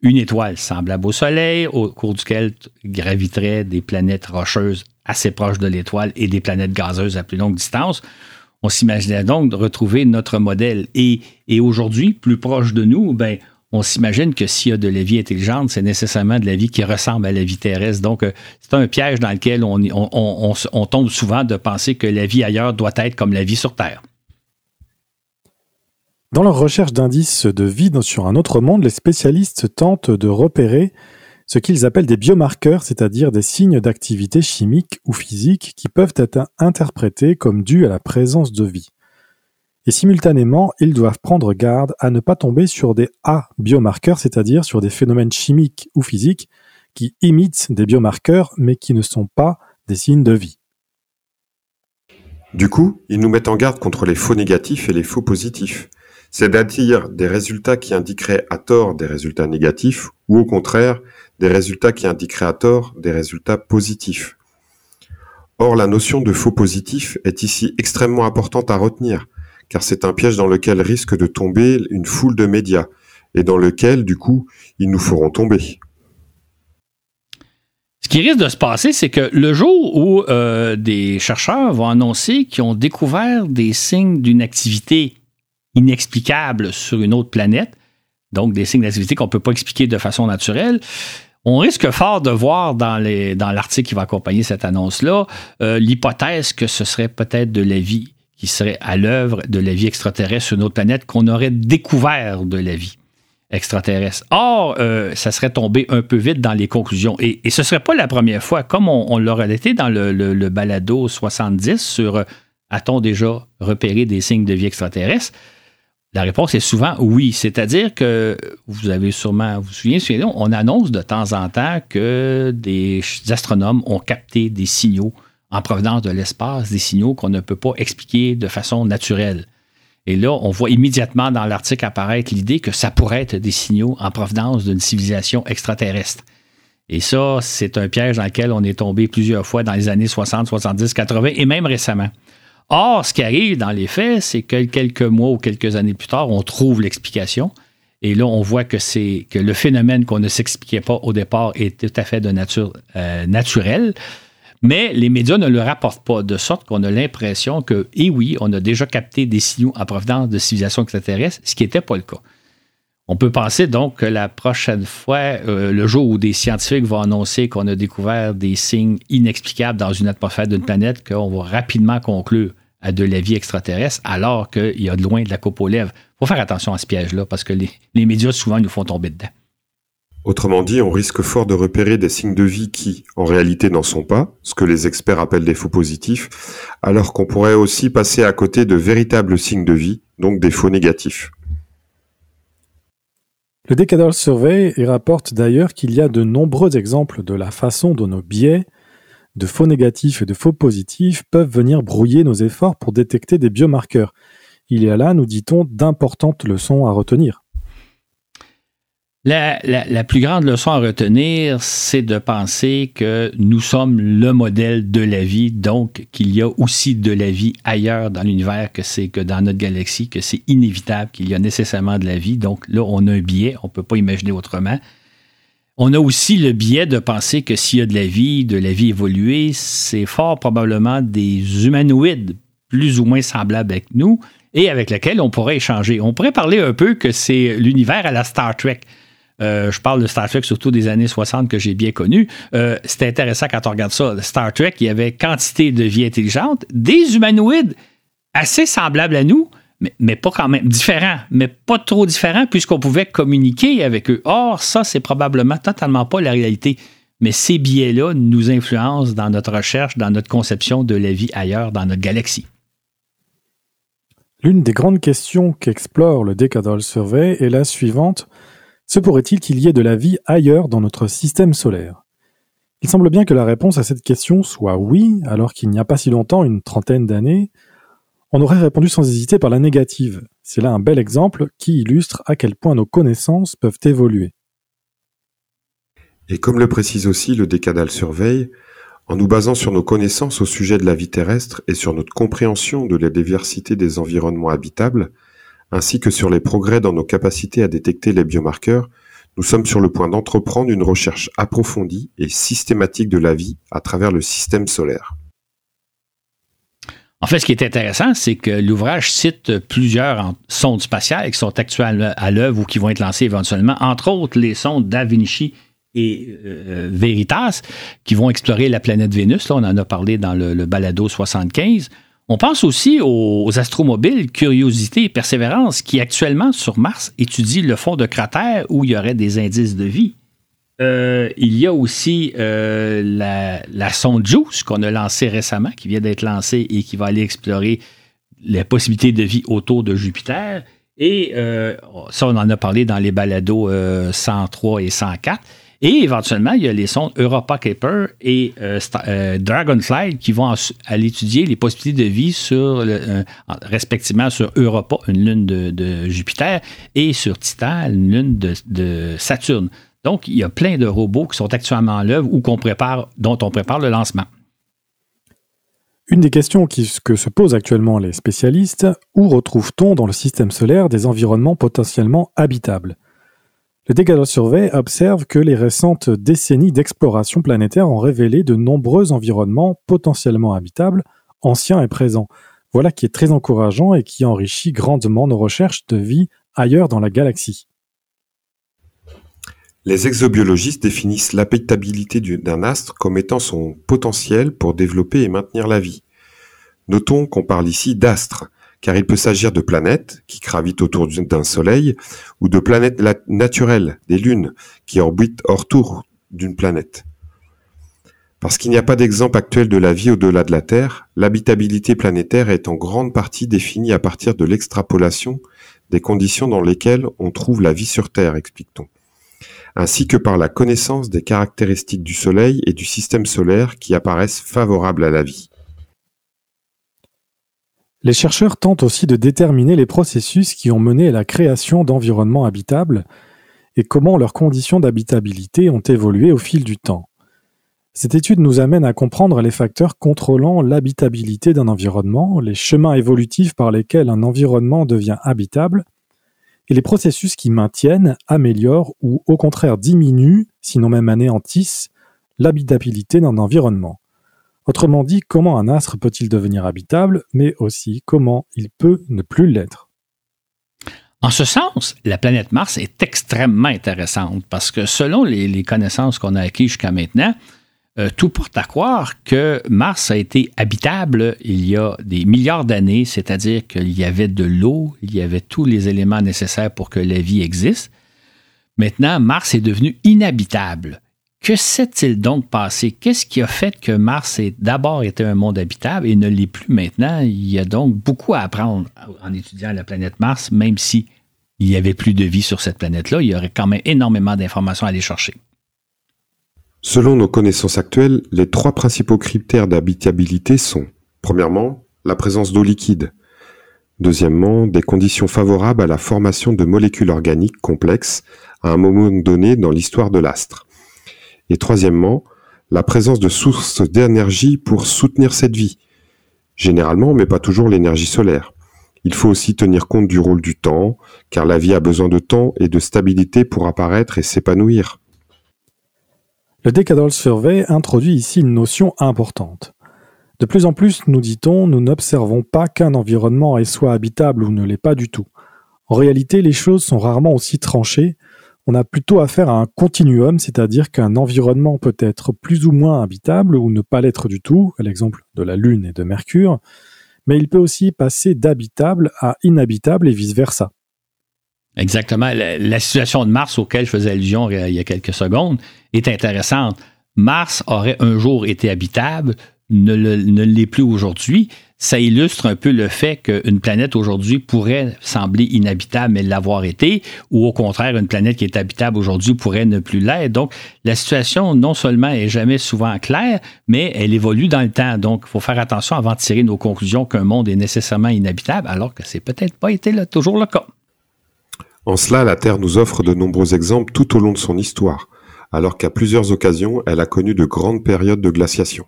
une étoile semblable au Soleil, au cours duquel graviteraient des planètes rocheuses assez proches de l'étoile et des planètes gazeuses à plus longue distance. On s'imaginait donc de retrouver notre modèle. Et, aujourd'hui, plus proche de nous, ben, on s'imagine que s'il y a de la vie intelligente, c'est nécessairement de la vie qui ressemble à la vie terrestre. Donc, euh, c'est un piège dans lequel on, tombe souvent de penser que la vie ailleurs doit être comme la vie sur Terre. Dans leur recherche d'indices de vie sur un autre monde, les spécialistes tentent de repérer ce qu'ils appellent des biomarqueurs, c'est-à-dire des signes d'activité chimique ou physique qui peuvent être interprétés comme dus à la présence de vie et simultanément, ils doivent prendre garde à ne pas tomber sur des A-biomarqueurs, c'est-à-dire sur des phénomènes chimiques ou physiques qui imitent des biomarqueurs mais qui ne sont pas des signes de vie. Du coup, ils nous mettent en garde contre les faux négatifs et les faux positifs, c'est-à-dire des résultats qui indiqueraient à tort des résultats négatifs ou au contraire des résultats qui indiqueraient à tort des résultats positifs. Or, la notion de faux positif est ici extrêmement importante à retenir, car c'est un piège dans lequel risque de tomber une foule de médias, et dans lequel, du coup, ils nous feront tomber. Ce qui risque de se passer, c'est que le jour où euh, des chercheurs vont annoncer qu'ils ont découvert des signes d'une activité inexplicable sur une autre planète, donc des signes d'activité qu'on ne peut pas expliquer de façon naturelle, on risque fort de voir dans, l'article qui va accompagner cette annonce-là euh, l'hypothèse que ce serait peut-être de la vie qui serait à l'œuvre de la vie extraterrestre sur une autre planète, qu'on aurait découvert de la vie extraterrestre. Or, euh, ça serait tombé un peu vite dans les conclusions. Et, ce ne serait pas la première fois, comme on, l'aurait été dans le, balado 70 sur euh, a-t-on déjà repéré des signes de vie extraterrestre? La réponse est souvent oui. C'est-à-dire que vous avez sûrement, vous vous souvenez, on annonce de temps en temps que des astronomes ont capté des signaux en provenance de l'espace des signaux qu'on ne peut pas expliquer de façon naturelle. Et là, on voit immédiatement dans l'article apparaître l'idée que ça pourrait être des signaux en provenance d'une civilisation extraterrestre. Et ça, c'est un piège dans lequel on est tombé plusieurs fois dans les années 60, 70, 80 et même récemment. Or, ce qui arrive dans les faits, c'est que quelques mois ou quelques années plus tard, on trouve l'explication. Et là, on voit que c'est que le phénomène qu'on ne s'expliquait pas au départ est tout à fait de nature euh, naturelle. Mais les médias ne le rapportent pas, de sorte qu'on a l'impression que, eh oui, on a déjà capté des signaux en provenance de civilisations extraterrestres, ce qui n'était pas le cas. On peut penser donc que la prochaine fois, euh, le jour où des scientifiques vont annoncer qu'on a découvert des signes inexplicables dans une atmosphère d'une planète, qu'on va rapidement conclure à de la vie extraterrestre, alors qu'il y a de loin de la coupe aux lèvres. Il faut faire attention à ce piège-là, parce que les, les médias, souvent, nous font tomber dedans. Autrement dit, on risque fort de repérer des signes de vie qui, en réalité, n'en sont pas, ce que les experts appellent des faux positifs, alors qu'on pourrait aussi passer à côté de véritables signes de vie, donc des faux négatifs. Le Decadal Survey rapporte d'ailleurs qu'il y a de nombreux exemples de la façon dont nos biais de faux négatifs et de faux positifs peuvent venir brouiller nos efforts pour détecter des biomarqueurs. Il y a là, nous dit-on, d'importantes leçons à retenir. La, plus grande leçon à retenir, c'est de penser que nous sommes le modèle de la vie, donc qu'il y a aussi de la vie ailleurs dans l'univers que c'est que dans notre galaxie, que c'est inévitable qu'il y a nécessairement de la vie. Donc là, on a un biais, on ne peut pas imaginer autrement. On a aussi le biais de penser que s'il y a de la vie, de la vie évoluée, c'est fort probablement des humanoïdes plus ou moins semblables avec nous et avec lesquels on pourrait échanger. On pourrait parler un peu que c'est l'univers à la Star Trek. je parle de Star Trek surtout des années 60 que j'ai bien connu. C'était intéressant quand on regarde ça. Star Trek, il y avait quantité de vie intelligente, des humanoïdes assez semblables à nous, mais, pas quand même différents, mais pas trop différents puisqu'on pouvait communiquer avec eux. Or, ça, c'est probablement totalement pas la réalité. Mais ces biais-là nous influencent dans notre recherche, dans notre conception de la vie ailleurs dans notre galaxie. L'une des grandes questions qu'explore le Decadal Survey est la suivante. Se pourrait-il qu'il y ait de la vie ailleurs dans notre système solaire? Il semble bien que la réponse à cette question soit oui, alors qu'il n'y a pas si longtemps, une trentaine d'années, on aurait répondu sans hésiter par la négative. C'est là un bel exemple qui illustre à quel point nos connaissances peuvent évoluer. Et comme le précise aussi le Décadal Survey, en nous basant sur nos connaissances au sujet de la vie terrestre et sur notre compréhension de la diversité des environnements habitables, ainsi que sur les progrès dans nos capacités à détecter les biomarqueurs, nous sommes sur le point d'entreprendre une recherche approfondie et systématique de la vie à travers le système solaire. En fait, ce qui est intéressant, c'est que l'ouvrage cite plusieurs sondes spatiales qui sont actuellement à l'œuvre ou qui vont être lancées éventuellement, entre autres les sondes Da Vinci et euh, Veritas, qui vont explorer la planète Vénus. Là, on en a parlé dans le, balado 75. On pense aussi aux, astromobiles Curiosité et Persévérance, qui actuellement sur Mars étudient le fond de cratère où il y aurait des indices de vie. Euh, il y a aussi euh, la, sonde JUICE qu'on a lancée récemment, qui vient d'être lancée et qui va aller explorer les possibilités de vie autour de Jupiter. Et ça, on en a parlé dans les balados 103 et 104. Et éventuellement, il y a les sondes Europa Kuiper et euh, euh, Dragonfly qui vont aller étudier les possibilités de vie sur euh, respectivement sur Europa, une lune de, Jupiter, et sur Titan, une lune de, Saturne. Donc, il y a plein de robots qui sont actuellement en l'œuvre ou qu'on prépare, dont on prépare le lancement. Une des questions que se posent actuellement les spécialistes, où retrouve-t-on dans le système solaire des environnements potentiellement habitables? Le Decadal Survey observe que les récentes décennies d'exploration planétaire ont révélé de nombreux environnements potentiellement habitables, anciens et présents. Voilà qui est très encourageant et qui enrichit grandement nos recherches de vie ailleurs dans la galaxie. Les exobiologistes définissent l'habitabilité d'un astre comme étant son potentiel pour développer et maintenir la vie. Notons qu'on parle ici d'astres, car il peut s'agir de planètes qui gravitent autour d'un soleil ou de planètes naturelles, des lunes, qui orbitent hors tour d'une planète. Parce qu'il n'y a pas d'exemple actuel de la vie au-delà de la Terre, l'habitabilité planétaire est en grande partie définie à partir de l'extrapolation des conditions dans lesquelles on trouve la vie sur Terre, explique-t-on, ainsi que par la connaissance des caractéristiques du Soleil et du système solaire qui apparaissent favorables à la vie. Les chercheurs tentent aussi de déterminer les processus qui ont mené à la création d'environnements habitables et comment leurs conditions d'habitabilité ont évolué au fil du temps. Cette étude nous amène à comprendre les facteurs contrôlant l'habitabilité d'un environnement, les chemins évolutifs par lesquels un environnement devient habitable, et les processus qui maintiennent, améliorent ou au contraire diminuent, sinon même anéantissent, l'habitabilité d'un environnement. Autrement dit, comment un astre peut-il devenir habitable, mais aussi comment il peut ne plus l'être? En ce sens, la planète Mars est extrêmement intéressante parce que selon les, connaissances qu'on a acquises jusqu'à maintenant, euh, tout porte à croire que Mars a été habitable il y a des milliards d'années, c'est-à-dire qu'il y avait de l'eau, il y avait tous les éléments nécessaires pour que la vie existe. Maintenant, Mars est devenu inhabitable. Que s'est-il donc passé? Qu'est-ce qui a fait que Mars ait d'abord été un monde habitable et ne l'est plus maintenant? Il y a donc beaucoup à apprendre en étudiant la planète Mars, même si n'y avait plus de vie sur cette planète-là, il y aurait quand même énormément d'informations à aller chercher. Selon nos connaissances actuelles, les trois principaux critères d'habitabilité sont, premièrement, la présence d'eau liquide, deuxièmement, des conditions favorables à la formation de molécules organiques complexes à un moment donné dans l'histoire de l'astre, et troisièmement, la présence de sources d'énergie pour soutenir cette vie. Généralement, mais pas toujours l'énergie solaire. Il faut aussi tenir compte du rôle du temps, car la vie a besoin de temps et de stabilité pour apparaître et s'épanouir. Le Decadal Survey introduit ici une notion importante. De plus en plus, nous dit-on, nous n'observons pas qu'un environnement soit habitable ou ne l'est pas du tout. En réalité, les choses sont rarement aussi tranchées, On a plutôt affaire à un continuum, c'est-à-dire qu'un environnement peut être plus ou moins habitable ou ne pas l'être du tout, à l'exemple de la Lune et de Mercure, mais il peut aussi passer d'habitable à inhabitable et vice-versa. Exactement. La, situation de Mars auquel je faisais allusion il y a quelques secondes est intéressante. Mars aurait un jour été habitable, ne, l'est plus aujourd'hui. Ça illustre un peu le fait qu'une planète aujourd'hui pourrait sembler inhabitable mais l'avoir été, ou au contraire, une planète qui est habitable aujourd'hui pourrait ne plus l'être. Donc, la situation non seulement est jamais souvent claire, mais elle évolue dans le temps. Donc, il faut faire attention avant de tirer nos conclusions qu'un monde est nécessairement inhabitable, alors que c'est peut-être pas été toujours le cas. En cela, la Terre nous offre de nombreux exemples tout au long de son histoire, alors qu'à plusieurs occasions, elle a connu de grandes périodes de glaciation.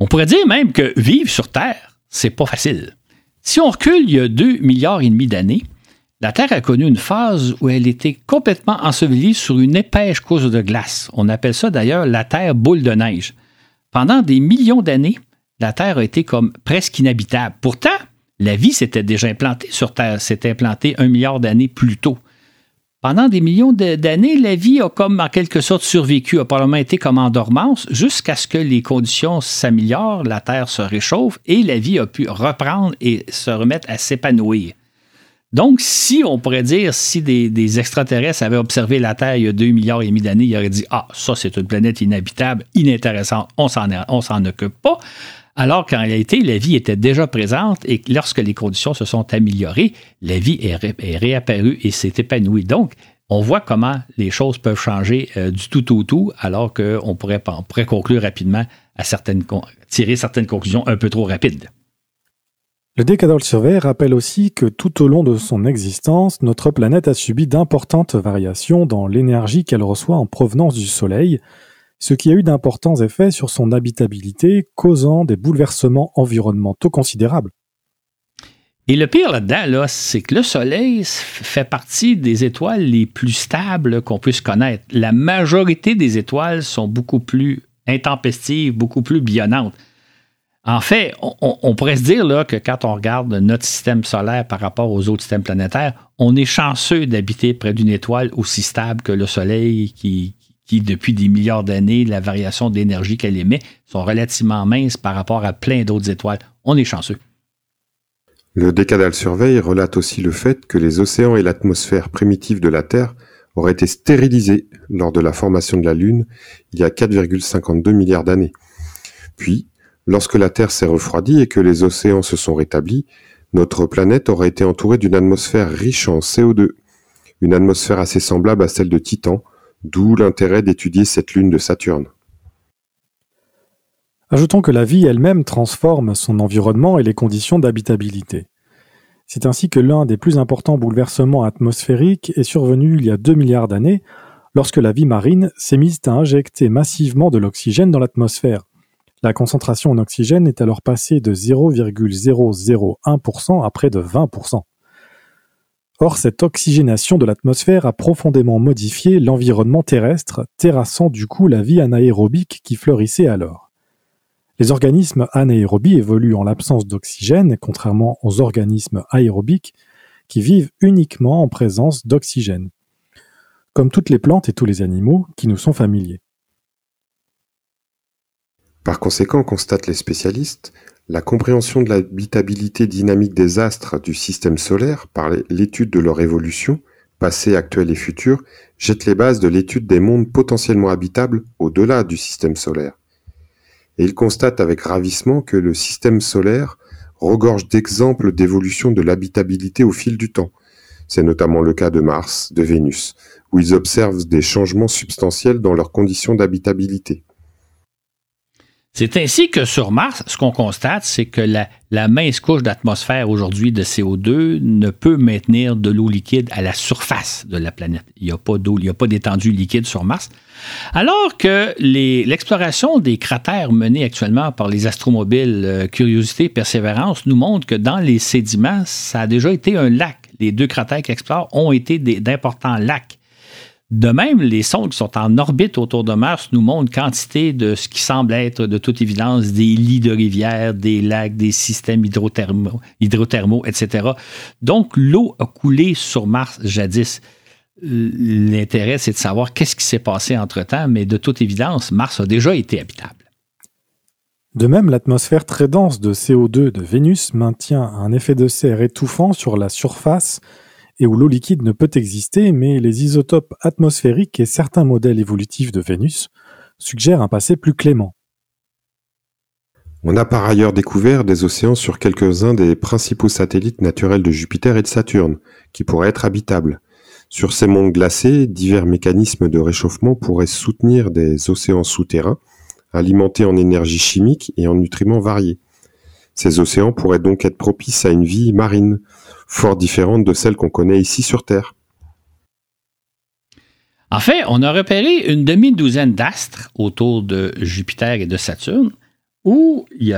On pourrait dire même que vivre sur Terre, c'est pas facile. Si on recule il y a 2 milliards et demi d'années, la Terre a connu une phase où elle était complètement ensevelie sur une épaisse couche de glace. On appelle ça d'ailleurs la Terre boule de neige. Pendant des millions d'années, la Terre a été comme presque inhabitable. Pourtant, la vie s'était déjà implantée sur Terre, s'était implantée un milliard d'années plus tôt. Pendant des millions d'années, la vie a comme en quelque sorte survécu, a probablement été comme en dormance, jusqu'à ce que les conditions s'améliorent, la Terre se réchauffe et la vie a pu reprendre et se remettre à s'épanouir. Donc, si on pourrait dire, si des, extraterrestres avaient observé la Terre il y a 2 milliards et demi d'années, ils auraient dit Ah, ça, c'est une planète inhabitable, inintéressante, on s'en, s'en occupe pas alors qu'en réalité, la vie était déjà présente et lorsque les conditions se sont améliorées, la vie est, réapparue et s'est épanouie. Donc, on voit comment les choses peuvent changer euh, du tout au tout, alors qu'on pourrait, pourrait conclure rapidement à certaines, tirer certaines conclusions un peu trop rapides. Le Decadal Survey rappelle aussi que tout au long de son existence, notre planète a subi d'importantes variations dans l'énergie qu'elle reçoit en provenance du Soleil, ce qui a eu d'importants effets sur son habitabilité, causant des bouleversements environnementaux considérables. Et le pire là-dedans, c'est que le Soleil fait partie des étoiles les plus stables qu'on puisse connaître. La majorité des étoiles sont beaucoup plus intempestives, beaucoup plus billonnantes. En fait, on, pourrait se dire que quand on regarde notre système solaire par rapport aux autres systèmes planétaires, on est chanceux d'habiter près d'une étoile aussi stable que le Soleil qui, depuis des milliards d'années, la variation d'énergie qu'elle émet sont relativement minces par rapport à plein d'autres étoiles. On est chanceux. Le Décadal Survey relate aussi le fait que les océans et l'atmosphère primitive de la Terre auraient été stérilisés lors de la formation de la Lune il y a 4,52 milliards d'années. Puis, lorsque la Terre s'est refroidie et que les océans se sont rétablis, notre planète aurait été entourée d'une atmosphère riche en CO2, une atmosphère assez semblable à celle de Titan, D'où l'intérêt d'étudier cette lune de Saturne. Ajoutons que la vie elle-même transforme son environnement et les conditions d'habitabilité. C'est ainsi que l'un des plus importants bouleversements atmosphériques est survenu il y a 2 milliards d'années, lorsque la vie marine s'est mise à injecter massivement de l'oxygène dans l'atmosphère. La concentration en oxygène est alors passée de 0,001% à près de 20%. Or, cette oxygénation de l'atmosphère a profondément modifié l'environnement terrestre, terrassant du coup la vie anaérobique qui fleurissait alors. Les organismes anaérobies évoluent en l'absence d'oxygène, contrairement aux organismes aérobiques qui vivent uniquement en présence d'oxygène, comme toutes les plantes et tous les animaux qui nous sont familiers. Par conséquent, constatent les spécialistes, la compréhension de l'habitabilité dynamique des astres du système solaire par l'étude de leur évolution, passée, actuelle et future, jette les bases de l'étude des mondes potentiellement habitables au-delà du système solaire. Et il constate avec ravissement que le système solaire regorge d'exemples d'évolution de l'habitabilité au fil du temps. C'est notamment le cas de Mars, de Vénus, où ils observent des changements substantiels dans leurs conditions d'habitabilité. C'est ainsi que sur Mars, ce qu'on constate, c'est que la, mince couche d'atmosphère aujourd'hui de CO2 ne peut maintenir de l'eau liquide à la surface de la planète. Il n'y a pas d'eau, il n'y a pas d'étendue liquide sur Mars. Alors que l'exploration des cratères menés actuellement par les astromobiles euh, Curiosité et Persévérance nous montre que dans les sédiments, ça a déjà été un lac. Les deux cratères qui explorent ont été d'importants lacs. De même, les sondes qui sont en orbite autour de Mars nous montrent quantité de ce qui semble être de toute évidence des lits de rivières, des lacs, des systèmes hydrothermaux, hydrothermaux etc. Donc, l'eau a coulé sur Mars jadis. l'intérêt, c'est de savoir qu'est-ce qui s'est passé entre-temps, mais de toute évidence, Mars a déjà été habitable. De même, l'atmosphère très dense de CO2 de Vénus maintient un effet de serre étouffant sur la surface et où l'eau liquide ne peut exister, mais les isotopes atmosphériques et certains modèles évolutifs de Vénus suggèrent un passé plus clément. On a par ailleurs découvert des océans sur quelques-uns des principaux satellites naturels de Jupiter et de Saturne, qui pourraient être habitables. Sur ces mondes glacés, divers mécanismes de réchauffement pourraient soutenir des océans souterrains, alimentés en énergie chimique et en nutriments variés. Ces océans pourraient donc être propices à une vie marine, fort différente de celle qu'on connaît ici sur Terre. En fait, on a repéré une demi-douzaine d'astres autour de Jupiter et de Saturne, où et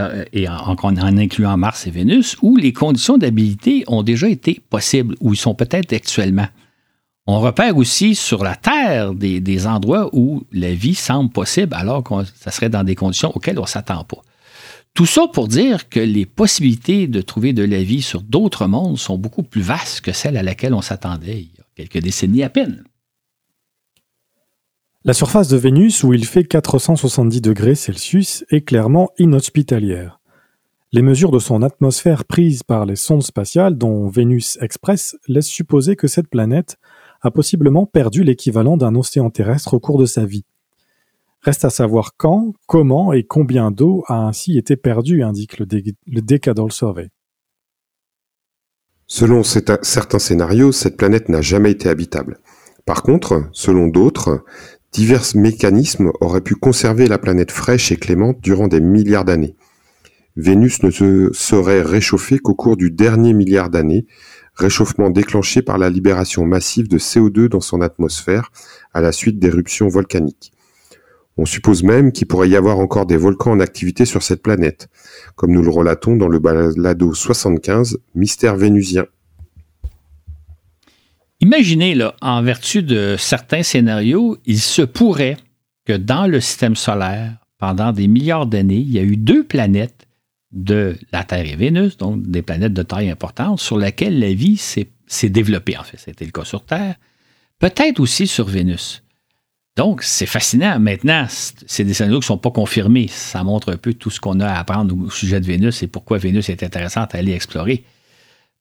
en, en, incluant Mars et Vénus, où les conditions d'habilité ont déjà été possibles, où ils sont peut-être actuellement. On repère aussi sur la Terre des, endroits où la vie semble possible alors que ça serait dans des conditions auxquelles on ne s'attend pas. Tout ça pour dire que les possibilités de trouver de la vie sur d'autres mondes sont beaucoup plus vastes que celles à laquelle on s'attendait il y a quelques décennies à peine. La surface de Vénus, où il fait 470 degrés Celsius, est clairement inhospitalière. Les mesures de son atmosphère prises par les sondes spatiales, dont Vénus Express, laissent supposer que cette planète a possiblement perdu l'équivalent d'un océan terrestre au cours de sa vie. Reste à savoir quand, comment et combien d'eau a ainsi été perdu, indique le, Decadal Survey. Selon certains scénarios, cette planète n'a jamais été habitable. Par contre, selon d'autres, divers mécanismes auraient pu conserver la planète fraîche et clémente durant des milliards d'années. Vénus ne se serait réchauffée qu'au cours du dernier milliard d'années, réchauffement déclenché par la libération massive de CO2 dans son atmosphère à la suite d'éruptions volcaniques. On suppose même qu'il pourrait y avoir encore des volcans en activité sur cette planète, comme nous le relatons dans le balado 75, Mystère vénusien. Imaginez, en vertu de certains scénarios, il se pourrait que dans le système solaire, pendant des milliards d'années, il y a eu deux planètes de la Terre et Vénus, donc des planètes de taille importante, sur lesquelles la vie s'est développée, en fait. C'était le cas sur Terre. Peut-être aussi sur Vénus. Donc, c'est fascinant. Maintenant, c'est des scénarios qui ne sont pas confirmés. Ça montre un peu tout ce qu'on a à apprendre au sujet de Vénus et pourquoi Vénus est intéressante à aller explorer.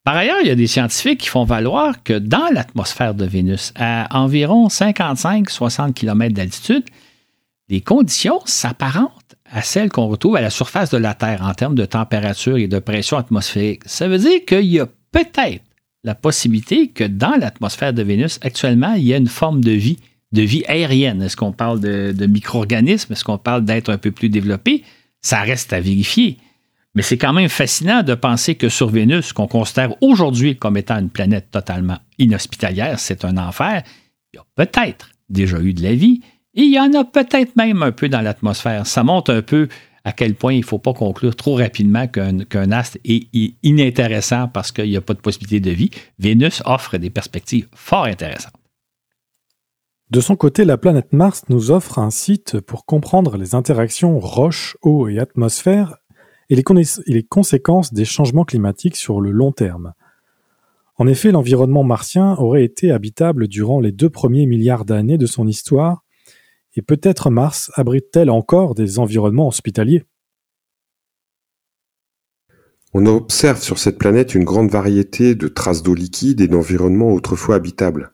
Par ailleurs, il y a des scientifiques qui font valoir que dans l'atmosphère de Vénus, à environ 55-60 km d'altitude, les conditions s'apparentent à celles qu'on retrouve à la surface de la Terre en termes de température et de pression atmosphérique. Ça veut dire qu'il y a peut-être la possibilité que dans l'atmosphère de Vénus, actuellement, il y a une forme de vie, de vie aérienne. Est-ce qu'on parle de, micro-organismes? Est-ce qu'on parle d'être un peu plus développé? Ça reste à vérifier. Mais c'est quand même fascinant de penser que sur Vénus, qu'on considère aujourd'hui comme étant une planète totalement inhospitalière, c'est un enfer, il y a peut-être déjà eu de la vie, et il y en a peut-être même un peu dans l'atmosphère. Ça montre un peu à quel point il ne faut pas conclure trop rapidement qu'un astre est inintéressant parce qu'il n'y a pas de possibilité de vie. Vénus offre des perspectives fort intéressantes. De son côté, la planète Mars nous offre un site pour comprendre les interactions roche, eau et atmosphère et les, et les conséquences des changements climatiques sur le long terme. En effet, l'environnement martien aurait été habitable durant les deux premiers milliards d'années de son histoire et peut-être Mars abrite-t-elle encore des environnements hospitaliers? On observe sur cette planète une grande variété de traces d'eau liquide et d'environnements autrefois habitables.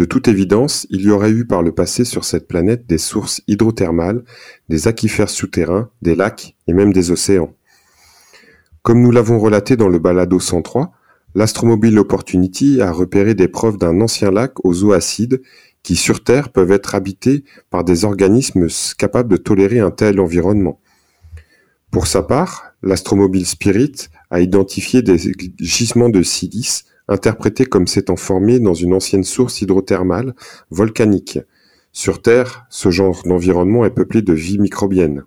De toute évidence, il y aurait eu par le passé sur cette planète des sources hydrothermales, des aquifères souterrains, des lacs et même des océans. Comme nous l'avons relaté dans le balado 103, l'astromobile Opportunity a repéré des preuves d'un ancien lac aux eaux acides qui sur Terre peuvent être habités par des organismes capables de tolérer un tel environnement. Pour sa part, l'astromobile Spirit a identifié des gisements de silice interprétés comme s'étant formés dans une ancienne source hydrothermale volcanique. Sur Terre, ce genre d'environnement est peuplé de vie microbienne.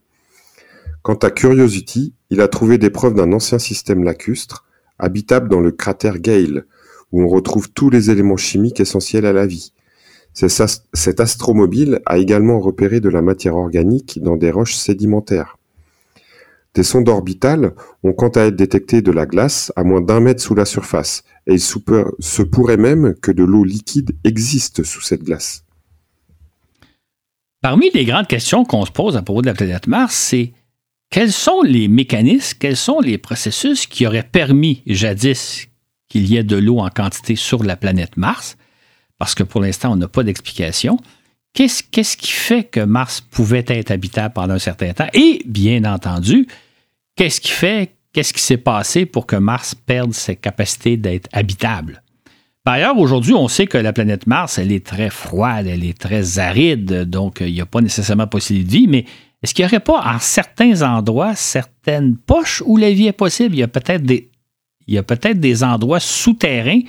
Quant à Curiosity, il a trouvé des preuves d'un ancien système lacustre, habitable dans le cratère Gale, où on retrouve tous les éléments chimiques essentiels à la vie, cet astromobile a également repéré de la matière organique dans des roches sédimentaires. Des sondes orbitales ont quant à être détecté de la glace à moins d'un mètre sous la surface, et il se pourrait même que de l'eau liquide existe sous cette glace. Parmi les grandes questions qu'on se pose à propos de la planète Mars, c'est quels sont les mécanismes, quels sont les processus qui auraient permis jadis qu'il y ait de l'eau en quantité sur la planète Mars, parce que pour l'instant, on n'a pas d'explication. Qu'est-ce, qui fait que Mars pouvait être habitable pendant un certain temps? Et, bien entendu, qu'est-ce qui fait, qu'est-ce qui s'est passé pour que Mars perde ses capacités d'être habitable? Par ailleurs, aujourd'hui, on sait que la planète Mars, elle est très froide, elle est très aride, donc il n'y a pas nécessairement possibilité de vie, mais est-ce qu'il n'y aurait pas en certains endroits, certaines poches où la vie est possible? Il y a peut-être des, il y a peut-être des endroits souterrains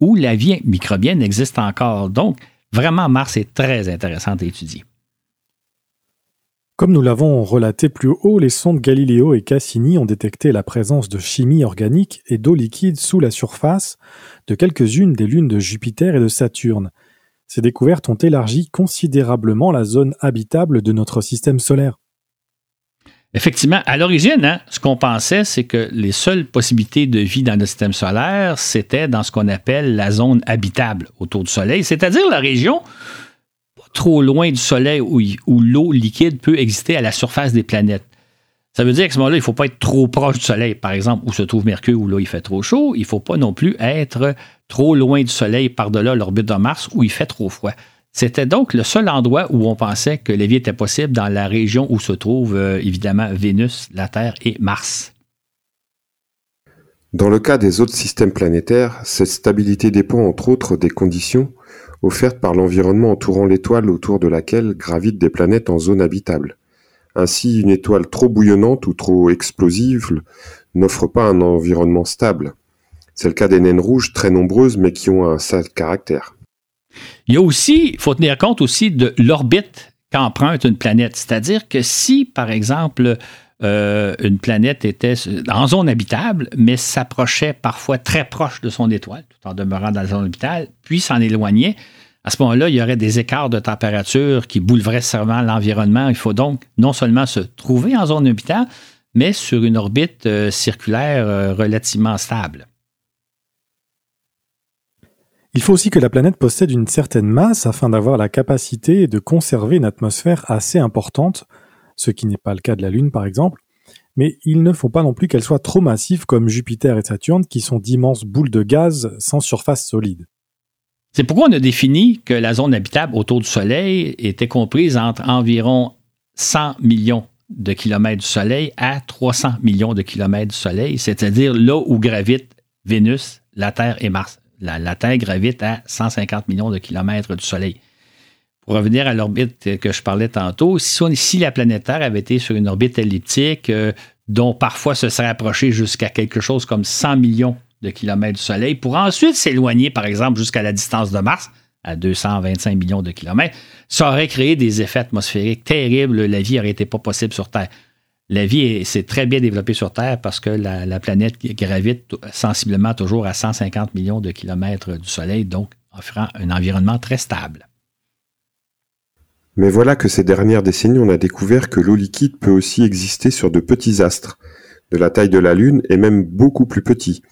où la vie microbienne existe encore. Donc, vraiment, Mars est très intéressant à étudier. Comme nous l'avons relaté plus haut, les sondes Galileo et Cassini ont détecté la présence de chimie organique et d'eau liquide sous la surface de quelques-unes des lunes de Jupiter et de Saturne. Ces découvertes ont élargi considérablement la zone habitable de notre système solaire. Effectivement, à l'origine, hein, ce qu'on pensait, c'est que les seules possibilités de vie dans le système solaire, c'était dans ce qu'on appelle la zone habitable autour du Soleil, c'est-à-dire la région trop loin du Soleil où, l'eau liquide peut exister à la surface des planètes. Ça veut dire qu'à ce moment-là, il ne faut pas être trop proche du Soleil, par exemple, où se trouve Mercure, où là, il fait trop chaud. Il ne faut pas non plus être trop loin du Soleil par-delà l'orbite de Mars, où il fait trop froid. C'était donc le seul endroit où on pensait que la vie était possible dans la région où se trouvent euh, évidemment Vénus, la Terre et Mars. Dans le cas des autres systèmes planétaires, cette stabilité dépend entre autres des conditions offertes par l'environnement entourant l'étoile autour de laquelle gravitent des planètes en zone habitable. Ainsi, une étoile trop bouillonnante ou trop explosive n'offre pas un environnement stable. C'est le cas des naines rouges très nombreuses mais qui ont un sale caractère. Il faut tenir compte aussi de l'orbite qu'emprunte une planète. C'est-à-dire que si, par exemple, euh, une planète était en zone habitable, mais s'approchait parfois très proche de son étoile, tout en demeurant dans la zone habitable, puis s'en éloignait, à ce moment-là, il y aurait des écarts de température qui bouleversent l'environnement. Il faut donc non seulement se trouver en zone habitable, mais sur une orbite euh, circulaire euh, relativement stable. Il faut aussi que la planète possède une certaine masse afin d'avoir la capacité de conserver une atmosphère assez importante, ce qui n'est pas le cas de la Lune par exemple, mais il ne faut pas non plus qu'elle soit trop massive comme Jupiter et Saturne qui sont d'immenses boules de gaz sans surface solide. C'est pourquoi on a défini que la zone habitable autour du Soleil était comprise entre environ 100 millions de kilomètres du Soleil à 300 millions de kilomètres du Soleil, c'est-à-dire là où gravitent Vénus, la Terre et Mars la, Terre gravite à 150 millions de kilomètres du Soleil. Pour revenir à l'orbite que je parlais tantôt, si, la planète Terre avait été sur une orbite elliptique euh, dont parfois se serait approché jusqu'à quelque chose comme 100 millions de kilomètres du Soleil, pour ensuite s'éloigner, par exemple, jusqu'à la distance de Mars, à 225 millions de kilomètres, ça aurait créé des effets atmosphériques terribles. La vie n'aurait été pas possible sur Terre la vie s'est très bien développée sur Terre parce que la, planète gravite sensiblement toujours à 150 millions de kilomètres du Soleil, donc offrant un environnement très stable. Mais voilà que ces dernières décennies, on a découvert que l'eau liquide peut aussi exister sur de petits astres, de la taille de la Lune et même beaucoup plus petits,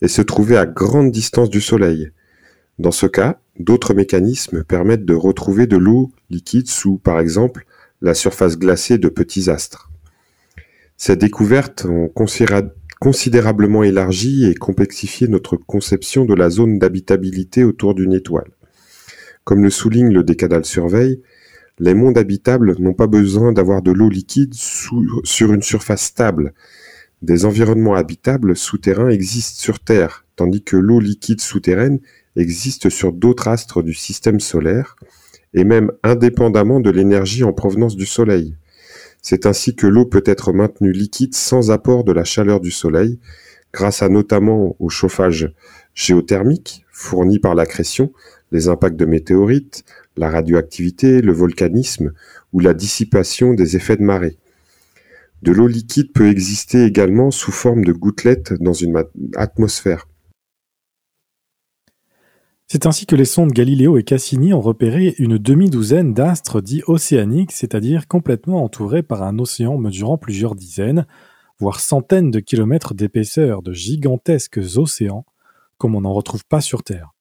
et se trouver à grande distance du Soleil. Dans ce cas, d'autres mécanismes permettent de retrouver de l'eau liquide sous, par exemple, la surface glacée de petits astres. Ces découvertes ont considérablement élargi et complexifié notre conception de la zone d'habitabilité autour d'une étoile. Comme le souligne le Décadal Survey, les mondes habitables n'ont pas besoin d'avoir de l'eau liquide sur une surface stable. Des environnements habitables souterrains existent sur Terre, tandis que l'eau liquide souterraine existe sur d'autres astres du système solaire, et même indépendamment de l'énergie en provenance du Soleil. C'est ainsi que l'eau peut être maintenue liquide sans apport de la chaleur du soleil, grâce à notamment au chauffage géothermique fourni par l'accrétion, les impacts de météorites, la radioactivité, le volcanisme ou la dissipation des effets de marée. De l'eau liquide peut exister également sous forme de gouttelettes dans une atmosphère. C'est ainsi que les sondes Galileo et Cassini ont repéré une demi-douzaine d'astres dits océaniques, c'est-à-dire complètement entourés par un océan mesurant plusieurs dizaines, voire centaines de kilomètres d'épaisseur de gigantesques océans, comme on n'en retrouve pas sur Terre.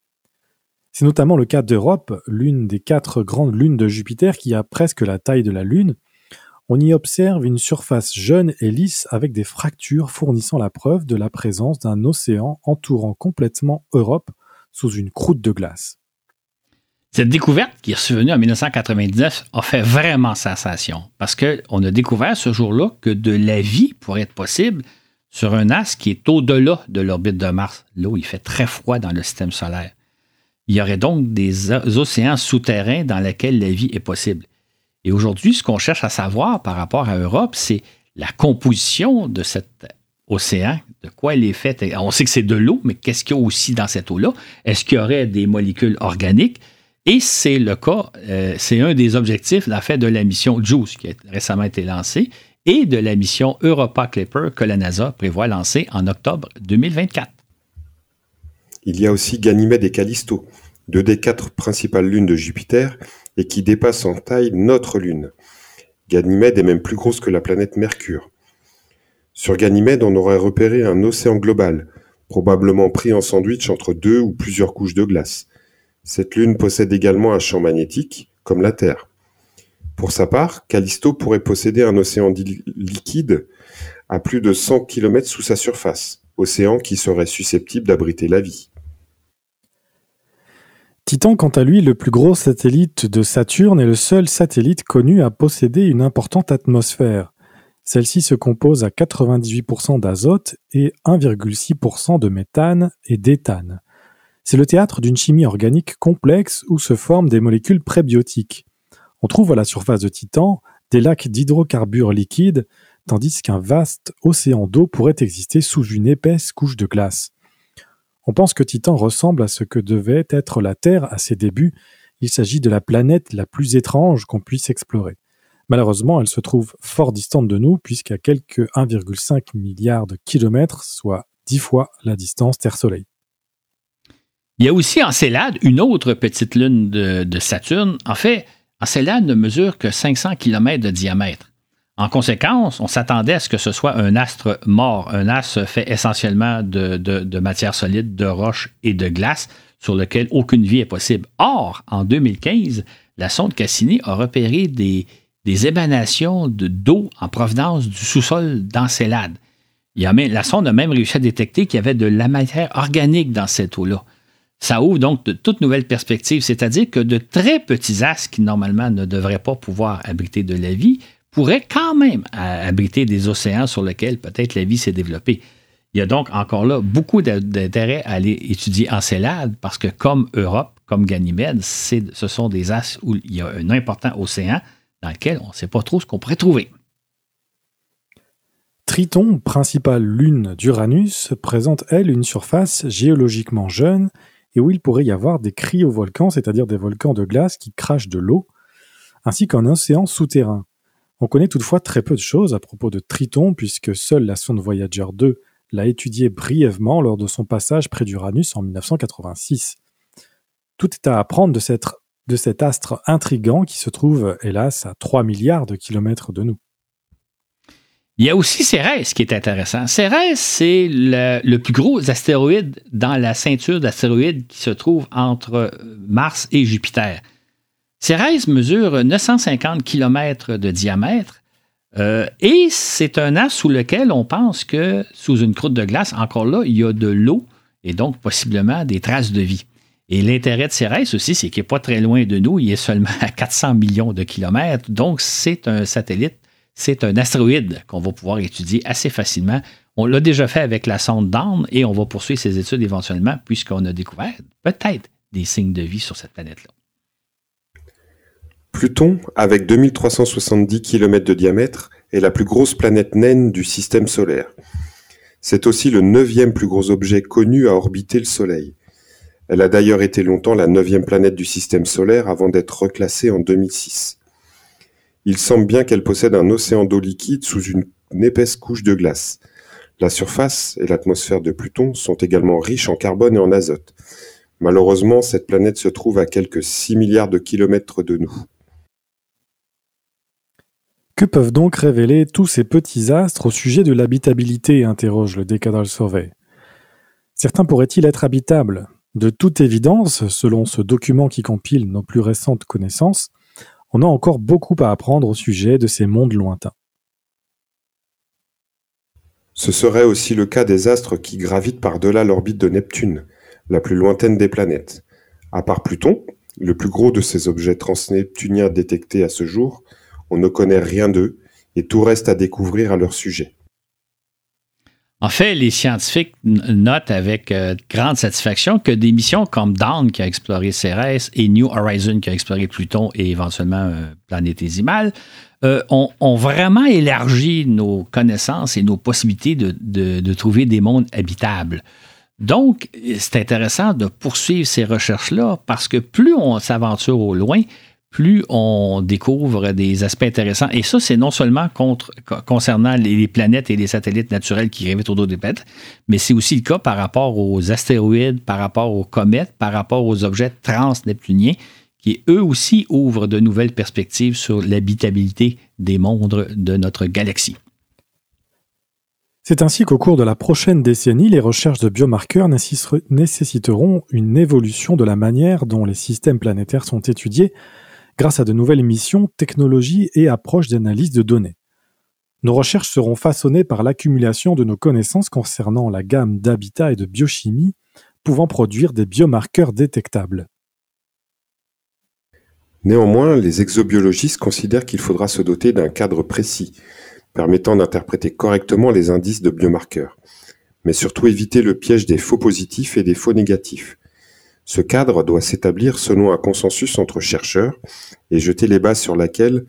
C'est notamment le cas d'Europe, l'une des quatre grandes lunes de Jupiter qui a presque la taille de la Lune. On y observe une surface jeune et lisse avec des fractures fournissant la preuve de la présence d'un océan entourant complètement Europe sous une croûte de glace. Cette découverte qui est survenue en 1999 a fait vraiment sensation parce qu'on a découvert ce jour-là que de la vie pourrait être possible sur un astre qui est au-delà de l'orbite de Mars, là où il fait très froid dans le système solaire. Il y aurait donc des océans souterrains dans lesquels la vie est possible. Et aujourd'hui, ce qu'on cherche à savoir par rapport à Europe, c'est la composition de cet océan, de quoi il est fait. On sait que c'est de l'eau, mais qu'est-ce qu'il y a aussi dans cette eau-là? Est-ce qu'il y aurait des molécules organiques? Et c'est le cas, euh, c'est un des objectifs, de la mission JUICE qui a récemment été lancée et de la mission Europa Clipper que la NASA prévoit lancer en octobre 2024. Il y a aussi Ganymède et Callisto, deux des quatre principales lunes de Jupiter et qui dépassent en taille notre lune. Ganymède est même plus grosse que la planète Mercure. Sur Ganymède, on aurait repéré un océan global, probablement pris en sandwich entre deux ou plusieurs couches de glace. Cette lune possède également un champ magnétique, comme la Terre. Pour sa part, Callisto pourrait posséder un océan liquide à plus de 100 km sous sa surface, océan qui serait susceptible d'abriter la vie. Titan, quant à lui, le plus gros satellite de Saturne, est le seul satellite connu à posséder une importante atmosphère. Celle-ci se compose à 98% d'azote et 1,6% de méthane et d'éthane. C'est le théâtre d'une chimie organique complexe où se forment des molécules prébiotiques. On trouve à la surface de Titan des lacs d'hydrocarbures liquides, tandis qu'un vaste océan d'eau pourrait exister sous une épaisse couche de glace. On pense que Titan ressemble à ce que devait être la Terre à ses débuts. Il s'agit de la planète la plus étrange qu'on puisse explorer. Malheureusement, elle se trouve fort distante de nous, puisqu'à quelques 1,5 milliard de kilomètres, soit dix fois la distance Terre-Soleil. Il y a aussi Encelade, une autre petite lune de, Saturne. En fait, Encelade ne mesure que 500 km de diamètre. En conséquence, on s'attendait à ce que ce soit un astre mort, un astre fait essentiellement de, matière solide, de roches et de glace, sur lequel aucune vie est possible. Or, en 2015, la sonde Cassini a repéré des, des émanations d'eau en provenance du sous-sol d'Encelade. La sonde a même réussi à détecter qu'il y avait de la matière organique dans cette eau-là. Ça ouvre donc de toutes nouvelles perspectives, c'est-à-dire que de très petits astres qui normalement ne devraient pas pouvoir abriter de la vie pourraient quand même abriter des océans sur lesquels peut-être la vie s'est développée. Il y a donc encore là beaucoup d'intérêt à aller étudier Encelade parce que comme Europe, comme Ganymède, ce sont des astres où il y a un important océan dans lequel on ne sait pas trop ce qu'on pourrait trouver. Triton, principale lune d'Uranus, présente, elle, une surface géologiquement jeune et où il pourrait y avoir des cryovolcans, c'est-à-dire des volcans de glace qui crachent de l'eau, ainsi qu'un océan souterrain. On connaît toutefois très peu de choses à propos de Triton, puisque seule la sonde Voyager 2 l'a étudié brièvement lors de son passage près d'Uranus en 1986. Tout est à apprendre de, de cet astre intrigant qui se trouve, hélas, à 3 milliards de kilomètres de nous. Il y a aussi Cérès qui est intéressant. Cérès, c'est le, plus gros astéroïde dans la ceinture d'astéroïdes qui se trouve entre Mars et Jupiter. Cérès mesure 950 km de diamètre euh, et c'est un as sous lequel on pense que sous une croûte de glace, encore là, il y a de l'eau et donc possiblement des traces de vie. Et l'intérêt de Cérès aussi, c'est qu'il n'est pas très loin de nous, il est seulement à 400 millions de kilomètres, donc c'est un satellite c'est un astéroïde qu'on va pouvoir étudier assez facilement. On l'a déjà fait avec la sonde Dawn et on va poursuivre ces études éventuellement puisqu'on a découvert peut-être des signes de vie sur cette planète-là. Pluton, avec 2370 km de diamètre, est la plus grosse planète naine du système solaire. C'est aussi le neuvième plus gros objet connu à orbiter le Soleil. Elle a d'ailleurs été longtemps la neuvième planète du système solaire avant d'être reclassée en 2006. Il semble bien qu'elle possède un océan d'eau liquide sous une épaisse couche de glace. La surface et l'atmosphère de Pluton sont également riches en carbone et en azote. Malheureusement, cette planète se trouve à quelques 6 milliards de kilomètres de nous. Que peuvent donc révéler tous ces petits astres au sujet de l'habitabilité interroge le Decadal Survey. Certains pourraient-ils être habitables? De toute évidence, selon ce document qui compile nos plus récentes connaissances, on a encore beaucoup à apprendre au sujet de ces mondes lointains. Ce serait aussi le cas des astres qui gravitent par-delà l'orbite de Neptune, la plus lointaine des planètes. À part Pluton, le plus gros de ces objets transneptuniens détectés à ce jour, on ne connaît rien d'eux et tout reste à découvrir à leur sujet. En fait, les scientifiques notent avec euh, grande satisfaction que des missions comme Dawn qui a exploré Cérès et New Horizon qui a exploré Pluton et éventuellement euh, Planétésimal euh, ont, vraiment élargi nos connaissances et nos possibilités de trouver des mondes habitables. Donc, c'est intéressant de poursuivre ces recherches-là parce que plus on s'aventure au loin, plus on découvre des aspects intéressants. Et ça, c'est non seulement concernant les planètes et les satellites naturels qui gravitent autour des planètes, mais c'est aussi le cas par rapport aux astéroïdes, par rapport aux comètes, par rapport aux objets transneptuniens, qui eux aussi ouvrent de nouvelles perspectives sur l'habitabilité des mondes de notre galaxie. C'est ainsi qu'au cours de la prochaine décennie, les recherches de biomarqueurs nécessiteront une évolution de la manière dont les systèmes planétaires sont étudiés grâce à de nouvelles missions, technologies et approches d'analyse de données. Nos recherches seront façonnées par l'accumulation de nos connaissances concernant la gamme d'habitat et de biochimie pouvant produire des biomarqueurs détectables. Néanmoins, les exobiologistes considèrent qu'il faudra se doter d'un cadre précis permettant d'interpréter correctement les indices de biomarqueurs, mais surtout éviter le piège des faux positifs et des faux négatifs. Ce cadre doit s'établir selon un consensus entre chercheurs et jeter les bases sur lesquelles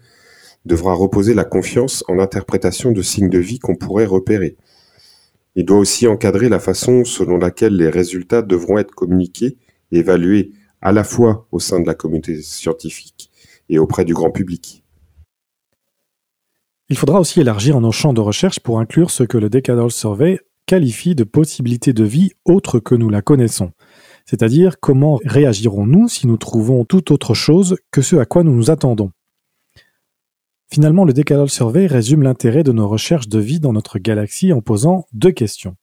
devra reposer la confiance en l'interprétation de signes de vie qu'on pourrait repérer. Il doit aussi encadrer la façon selon laquelle les résultats devront être communiqués et évalués à la fois au sein de la communauté scientifique et auprès du grand public. Il faudra aussi élargir nos champs de recherche pour inclure ce que le Decadal Survey qualifie de possibilités de vie autres que nous la connaissons. C'est-à-dire comment réagirons-nous si nous trouvons tout autre chose que ce à quoi nous nous attendons? Finalement, le Decadal Survey résume l'intérêt de nos recherches de vie dans notre galaxie en posant deux questions.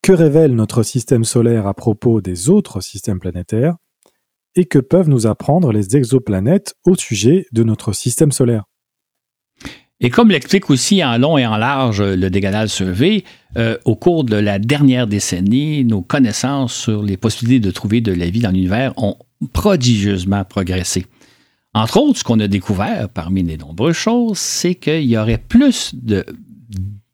Que révèle notre système solaire à propos des autres systèmes planétaires? Et que peuvent nous apprendre les exoplanètes au sujet de notre système solaire? Et comme l'explique aussi en long et en large le Dégadal Survey, euh, au cours de la dernière décennie, nos connaissances sur les possibilités de trouver de la vie dans l'univers ont prodigieusement progressé. Entre autres, ce qu'on a découvert parmi les nombreuses choses, c'est qu'il y aurait plus de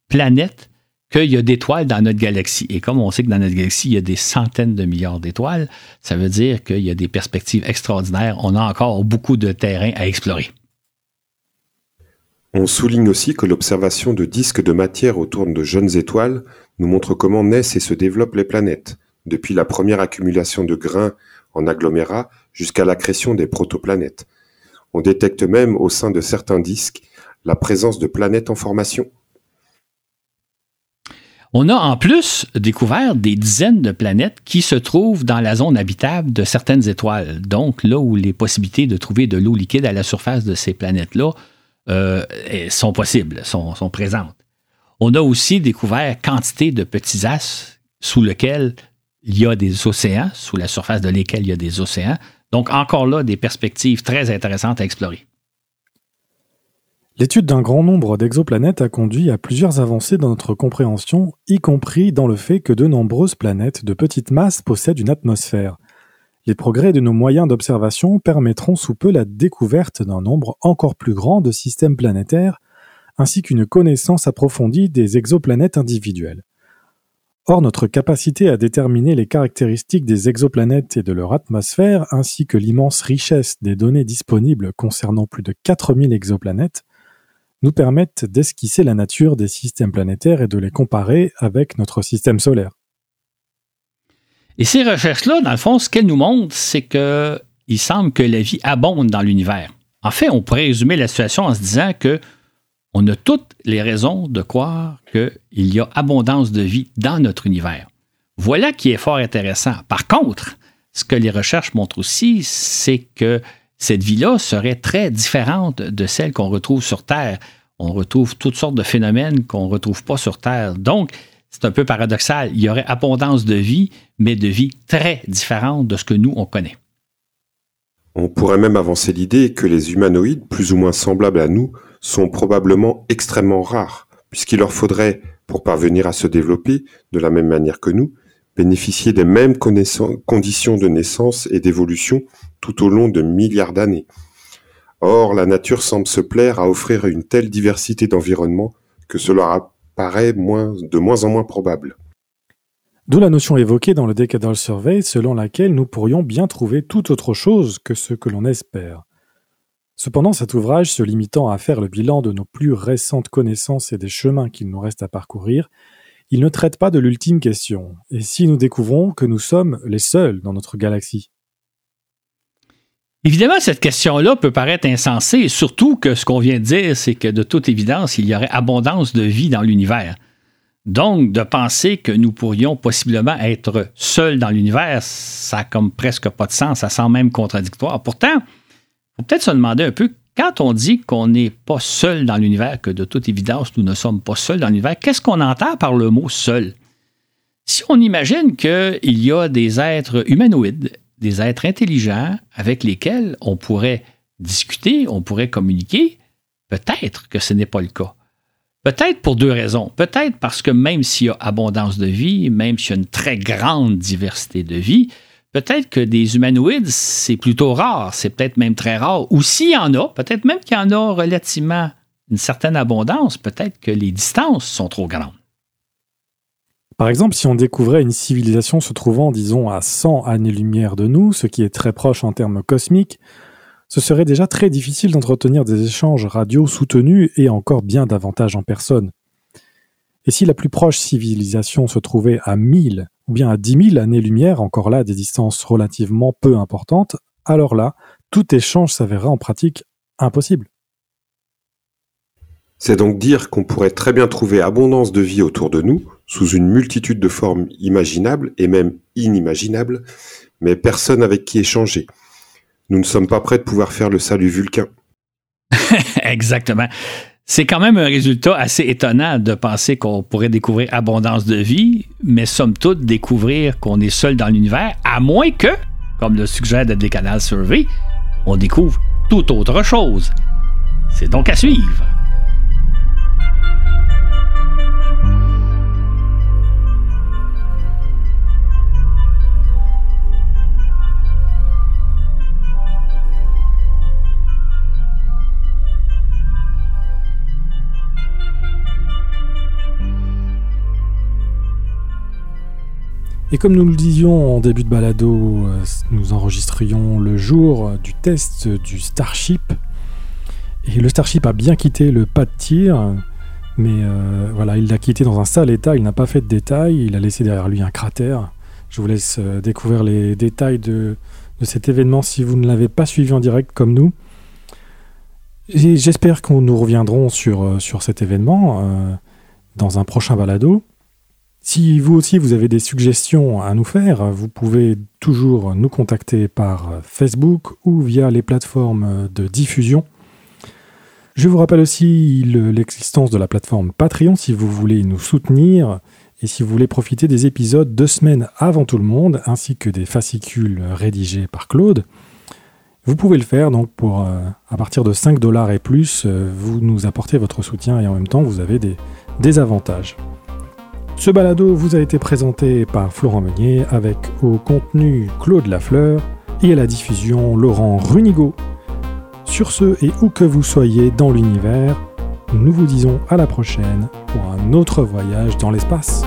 planètes qu'il y a d'étoiles dans notre galaxie. Et comme on sait que dans notre galaxie, il y a des centaines de milliards d'étoiles, ça veut dire qu'il y a des perspectives extraordinaires. On a encore beaucoup de terrain à explorer. On souligne aussi que l'observation de disques de matière autour de jeunes étoiles nous montre comment naissent et se développent les planètes, depuis la première accumulation de grains en agglomérats jusqu'à la création des protoplanètes. On détecte même au sein de certains disques la présence de planètes en formation. On a en plus découvert des dizaines de planètes qui se trouvent dans la zone habitable de certaines étoiles, donc là où les possibilités de trouver de l'eau liquide à la surface de ces planètes-là euh, sont possibles, sont, présentes. On a aussi découvert quantité de petits as sous lesquels il y a des océans, sous la surface de lesquels il y a des océans. Donc encore là, des perspectives très intéressantes à explorer. L'étude d'un grand nombre d'exoplanètes a conduit à plusieurs avancées dans notre compréhension, y compris dans le fait que de nombreuses planètes de petite masse possèdent une atmosphère. Les progrès de nos moyens d'observation permettront sous peu la découverte d'un nombre encore plus grand de systèmes planétaires, ainsi qu'une connaissance approfondie des exoplanètes individuelles. Or, notre capacité à déterminer les caractéristiques des exoplanètes et de leur atmosphère, ainsi que l'immense richesse des données disponibles concernant plus de 4000 exoplanètes, nous permettent d'esquisser la nature des systèmes planétaires et de les comparer avec notre système solaire. Et ces recherches-là, dans le fond, ce qu'elles nous montrent, c'est qu'il semble que la vie abonde dans l'univers. En fait, on pourrait résumer la situation en se disant que on a toutes les raisons de croire qu'il y a abondance de vie dans notre univers. Voilà qui est fort intéressant. Par contre, ce que les recherches montrent aussi, c'est qu'il cette vie-là serait très différente de celle qu'on retrouve sur Terre. On retrouve toutes sortes de phénomènes qu'on ne retrouve pas sur Terre. Donc, c'est un peu paradoxal. Il y aurait abondance de vie, mais de vie très différente de ce que nous, on connaît. On pourrait même avancer l'idée que les humanoïdes, plus ou moins semblables à nous, sont probablement extrêmement rares, puisqu'il leur faudrait, pour parvenir à se développer de la même manière que nous, bénéficier des mêmes conditions de naissance et d'évolution tout au long de milliards d'années. Or, la nature semble se plaire à offrir une telle diversité d'environnements que cela paraît de moins en moins probable. D'où la notion évoquée dans le Decadal Survey selon laquelle nous pourrions bien trouver tout autre chose que ce que l'on espère. Cependant, cet ouvrage, se limitant à faire le bilan de nos plus récentes connaissances et des chemins qu'il nous reste à parcourir, il ne traite pas de l'ultime question. Et si nous découvrons que nous sommes les seuls dans notre galaxie? Évidemment, cette question-là peut paraître insensée, surtout que ce qu'on vient de dire, c'est que de toute évidence, il y aurait abondance de vie dans l'univers. Donc, de penser que nous pourrions possiblement être seuls dans l'univers, ça n'a comme presque pas de sens, ça sent même contradictoire. Pourtant, il faut peut-être se demander un peu, quand on dit qu'on n'est pas seul dans l'univers, que de toute évidence, nous ne sommes pas seuls dans l'univers, qu'est-ce qu'on entend par le mot seul? Si on imagine qu'il y a des êtres humanoïdes des êtres intelligents avec lesquels on pourrait discuter, on pourrait communiquer, peut-être que ce n'est pas le cas. Peut-être pour deux raisons. Peut-être parce que même s'il y a abondance de vie, même s'il y a une très grande diversité de vie, peut-être que des humanoïdes, c'est plutôt rare, c'est peut-être même très rare. Ou s'il y en a, peut-être même qu'il y en a relativement une certaine abondance, peut-être que les distances sont trop grandes. Par exemple, si on découvrait une civilisation se trouvant, disons, à 100 années-lumière de nous, ce qui est très proche en termes cosmiques, ce serait déjà très difficile d'entretenir des échanges radio soutenus et encore bien davantage en personne. Et si la plus proche civilisation se trouvait à 1000 ou bien à 10 000 années-lumière, encore là des distances relativement peu importantes, alors là, tout échange s'avérerait en pratique impossible. C'est donc dire qu'on pourrait très bien trouver abondance de vie autour de nous, sous une multitude de formes imaginables et même inimaginables, mais personne avec qui échanger. Nous ne sommes pas prêts de pouvoir faire le salut vulcain. (laughs) Exactement. C'est quand même un résultat assez étonnant de penser qu'on pourrait découvrir abondance de vie, mais somme toute découvrir qu'on est seul dans l'univers, à moins que, comme le suggère le Décanal Survey, on découvre tout autre chose. C'est donc à suivre. Et comme nous le disions en début de balado, euh, nous enregistrions le jour du test du Starship. Et le Starship a bien quitté le pas de tir, mais euh, voilà, il l'a quitté dans un sale état, il n'a pas fait de détails, il a laissé derrière lui un cratère. Je vous laisse euh, découvrir les détails de, cet événement si vous ne l'avez pas suivi en direct comme nous. J'espère que nous reviendrons sur, sur cet événement dans un prochain balado. Si vous aussi vous avez des suggestions à nous faire, vous pouvez toujours nous contacter par Facebook ou via les plateformes de diffusion. Je vous rappelle aussi l'existence de la plateforme Patreon si vous voulez nous soutenir et si vous voulez profiter des épisodes deux semaines avant tout le monde, ainsi que des fascicules rédigés par Claude. Vous pouvez le faire donc pour euh, à partir de 5 dollars et plus, euh, vous nous apportez votre soutien et en même temps vous avez des avantages. Ce balado vous a été présenté par Florent Meunier avec au contenu Claude Lafleur et à la diffusion Laurent Runigo. Sur ce et où que vous soyez dans l'univers, nous vous disons à la prochaine pour un autre voyage dans l'espace.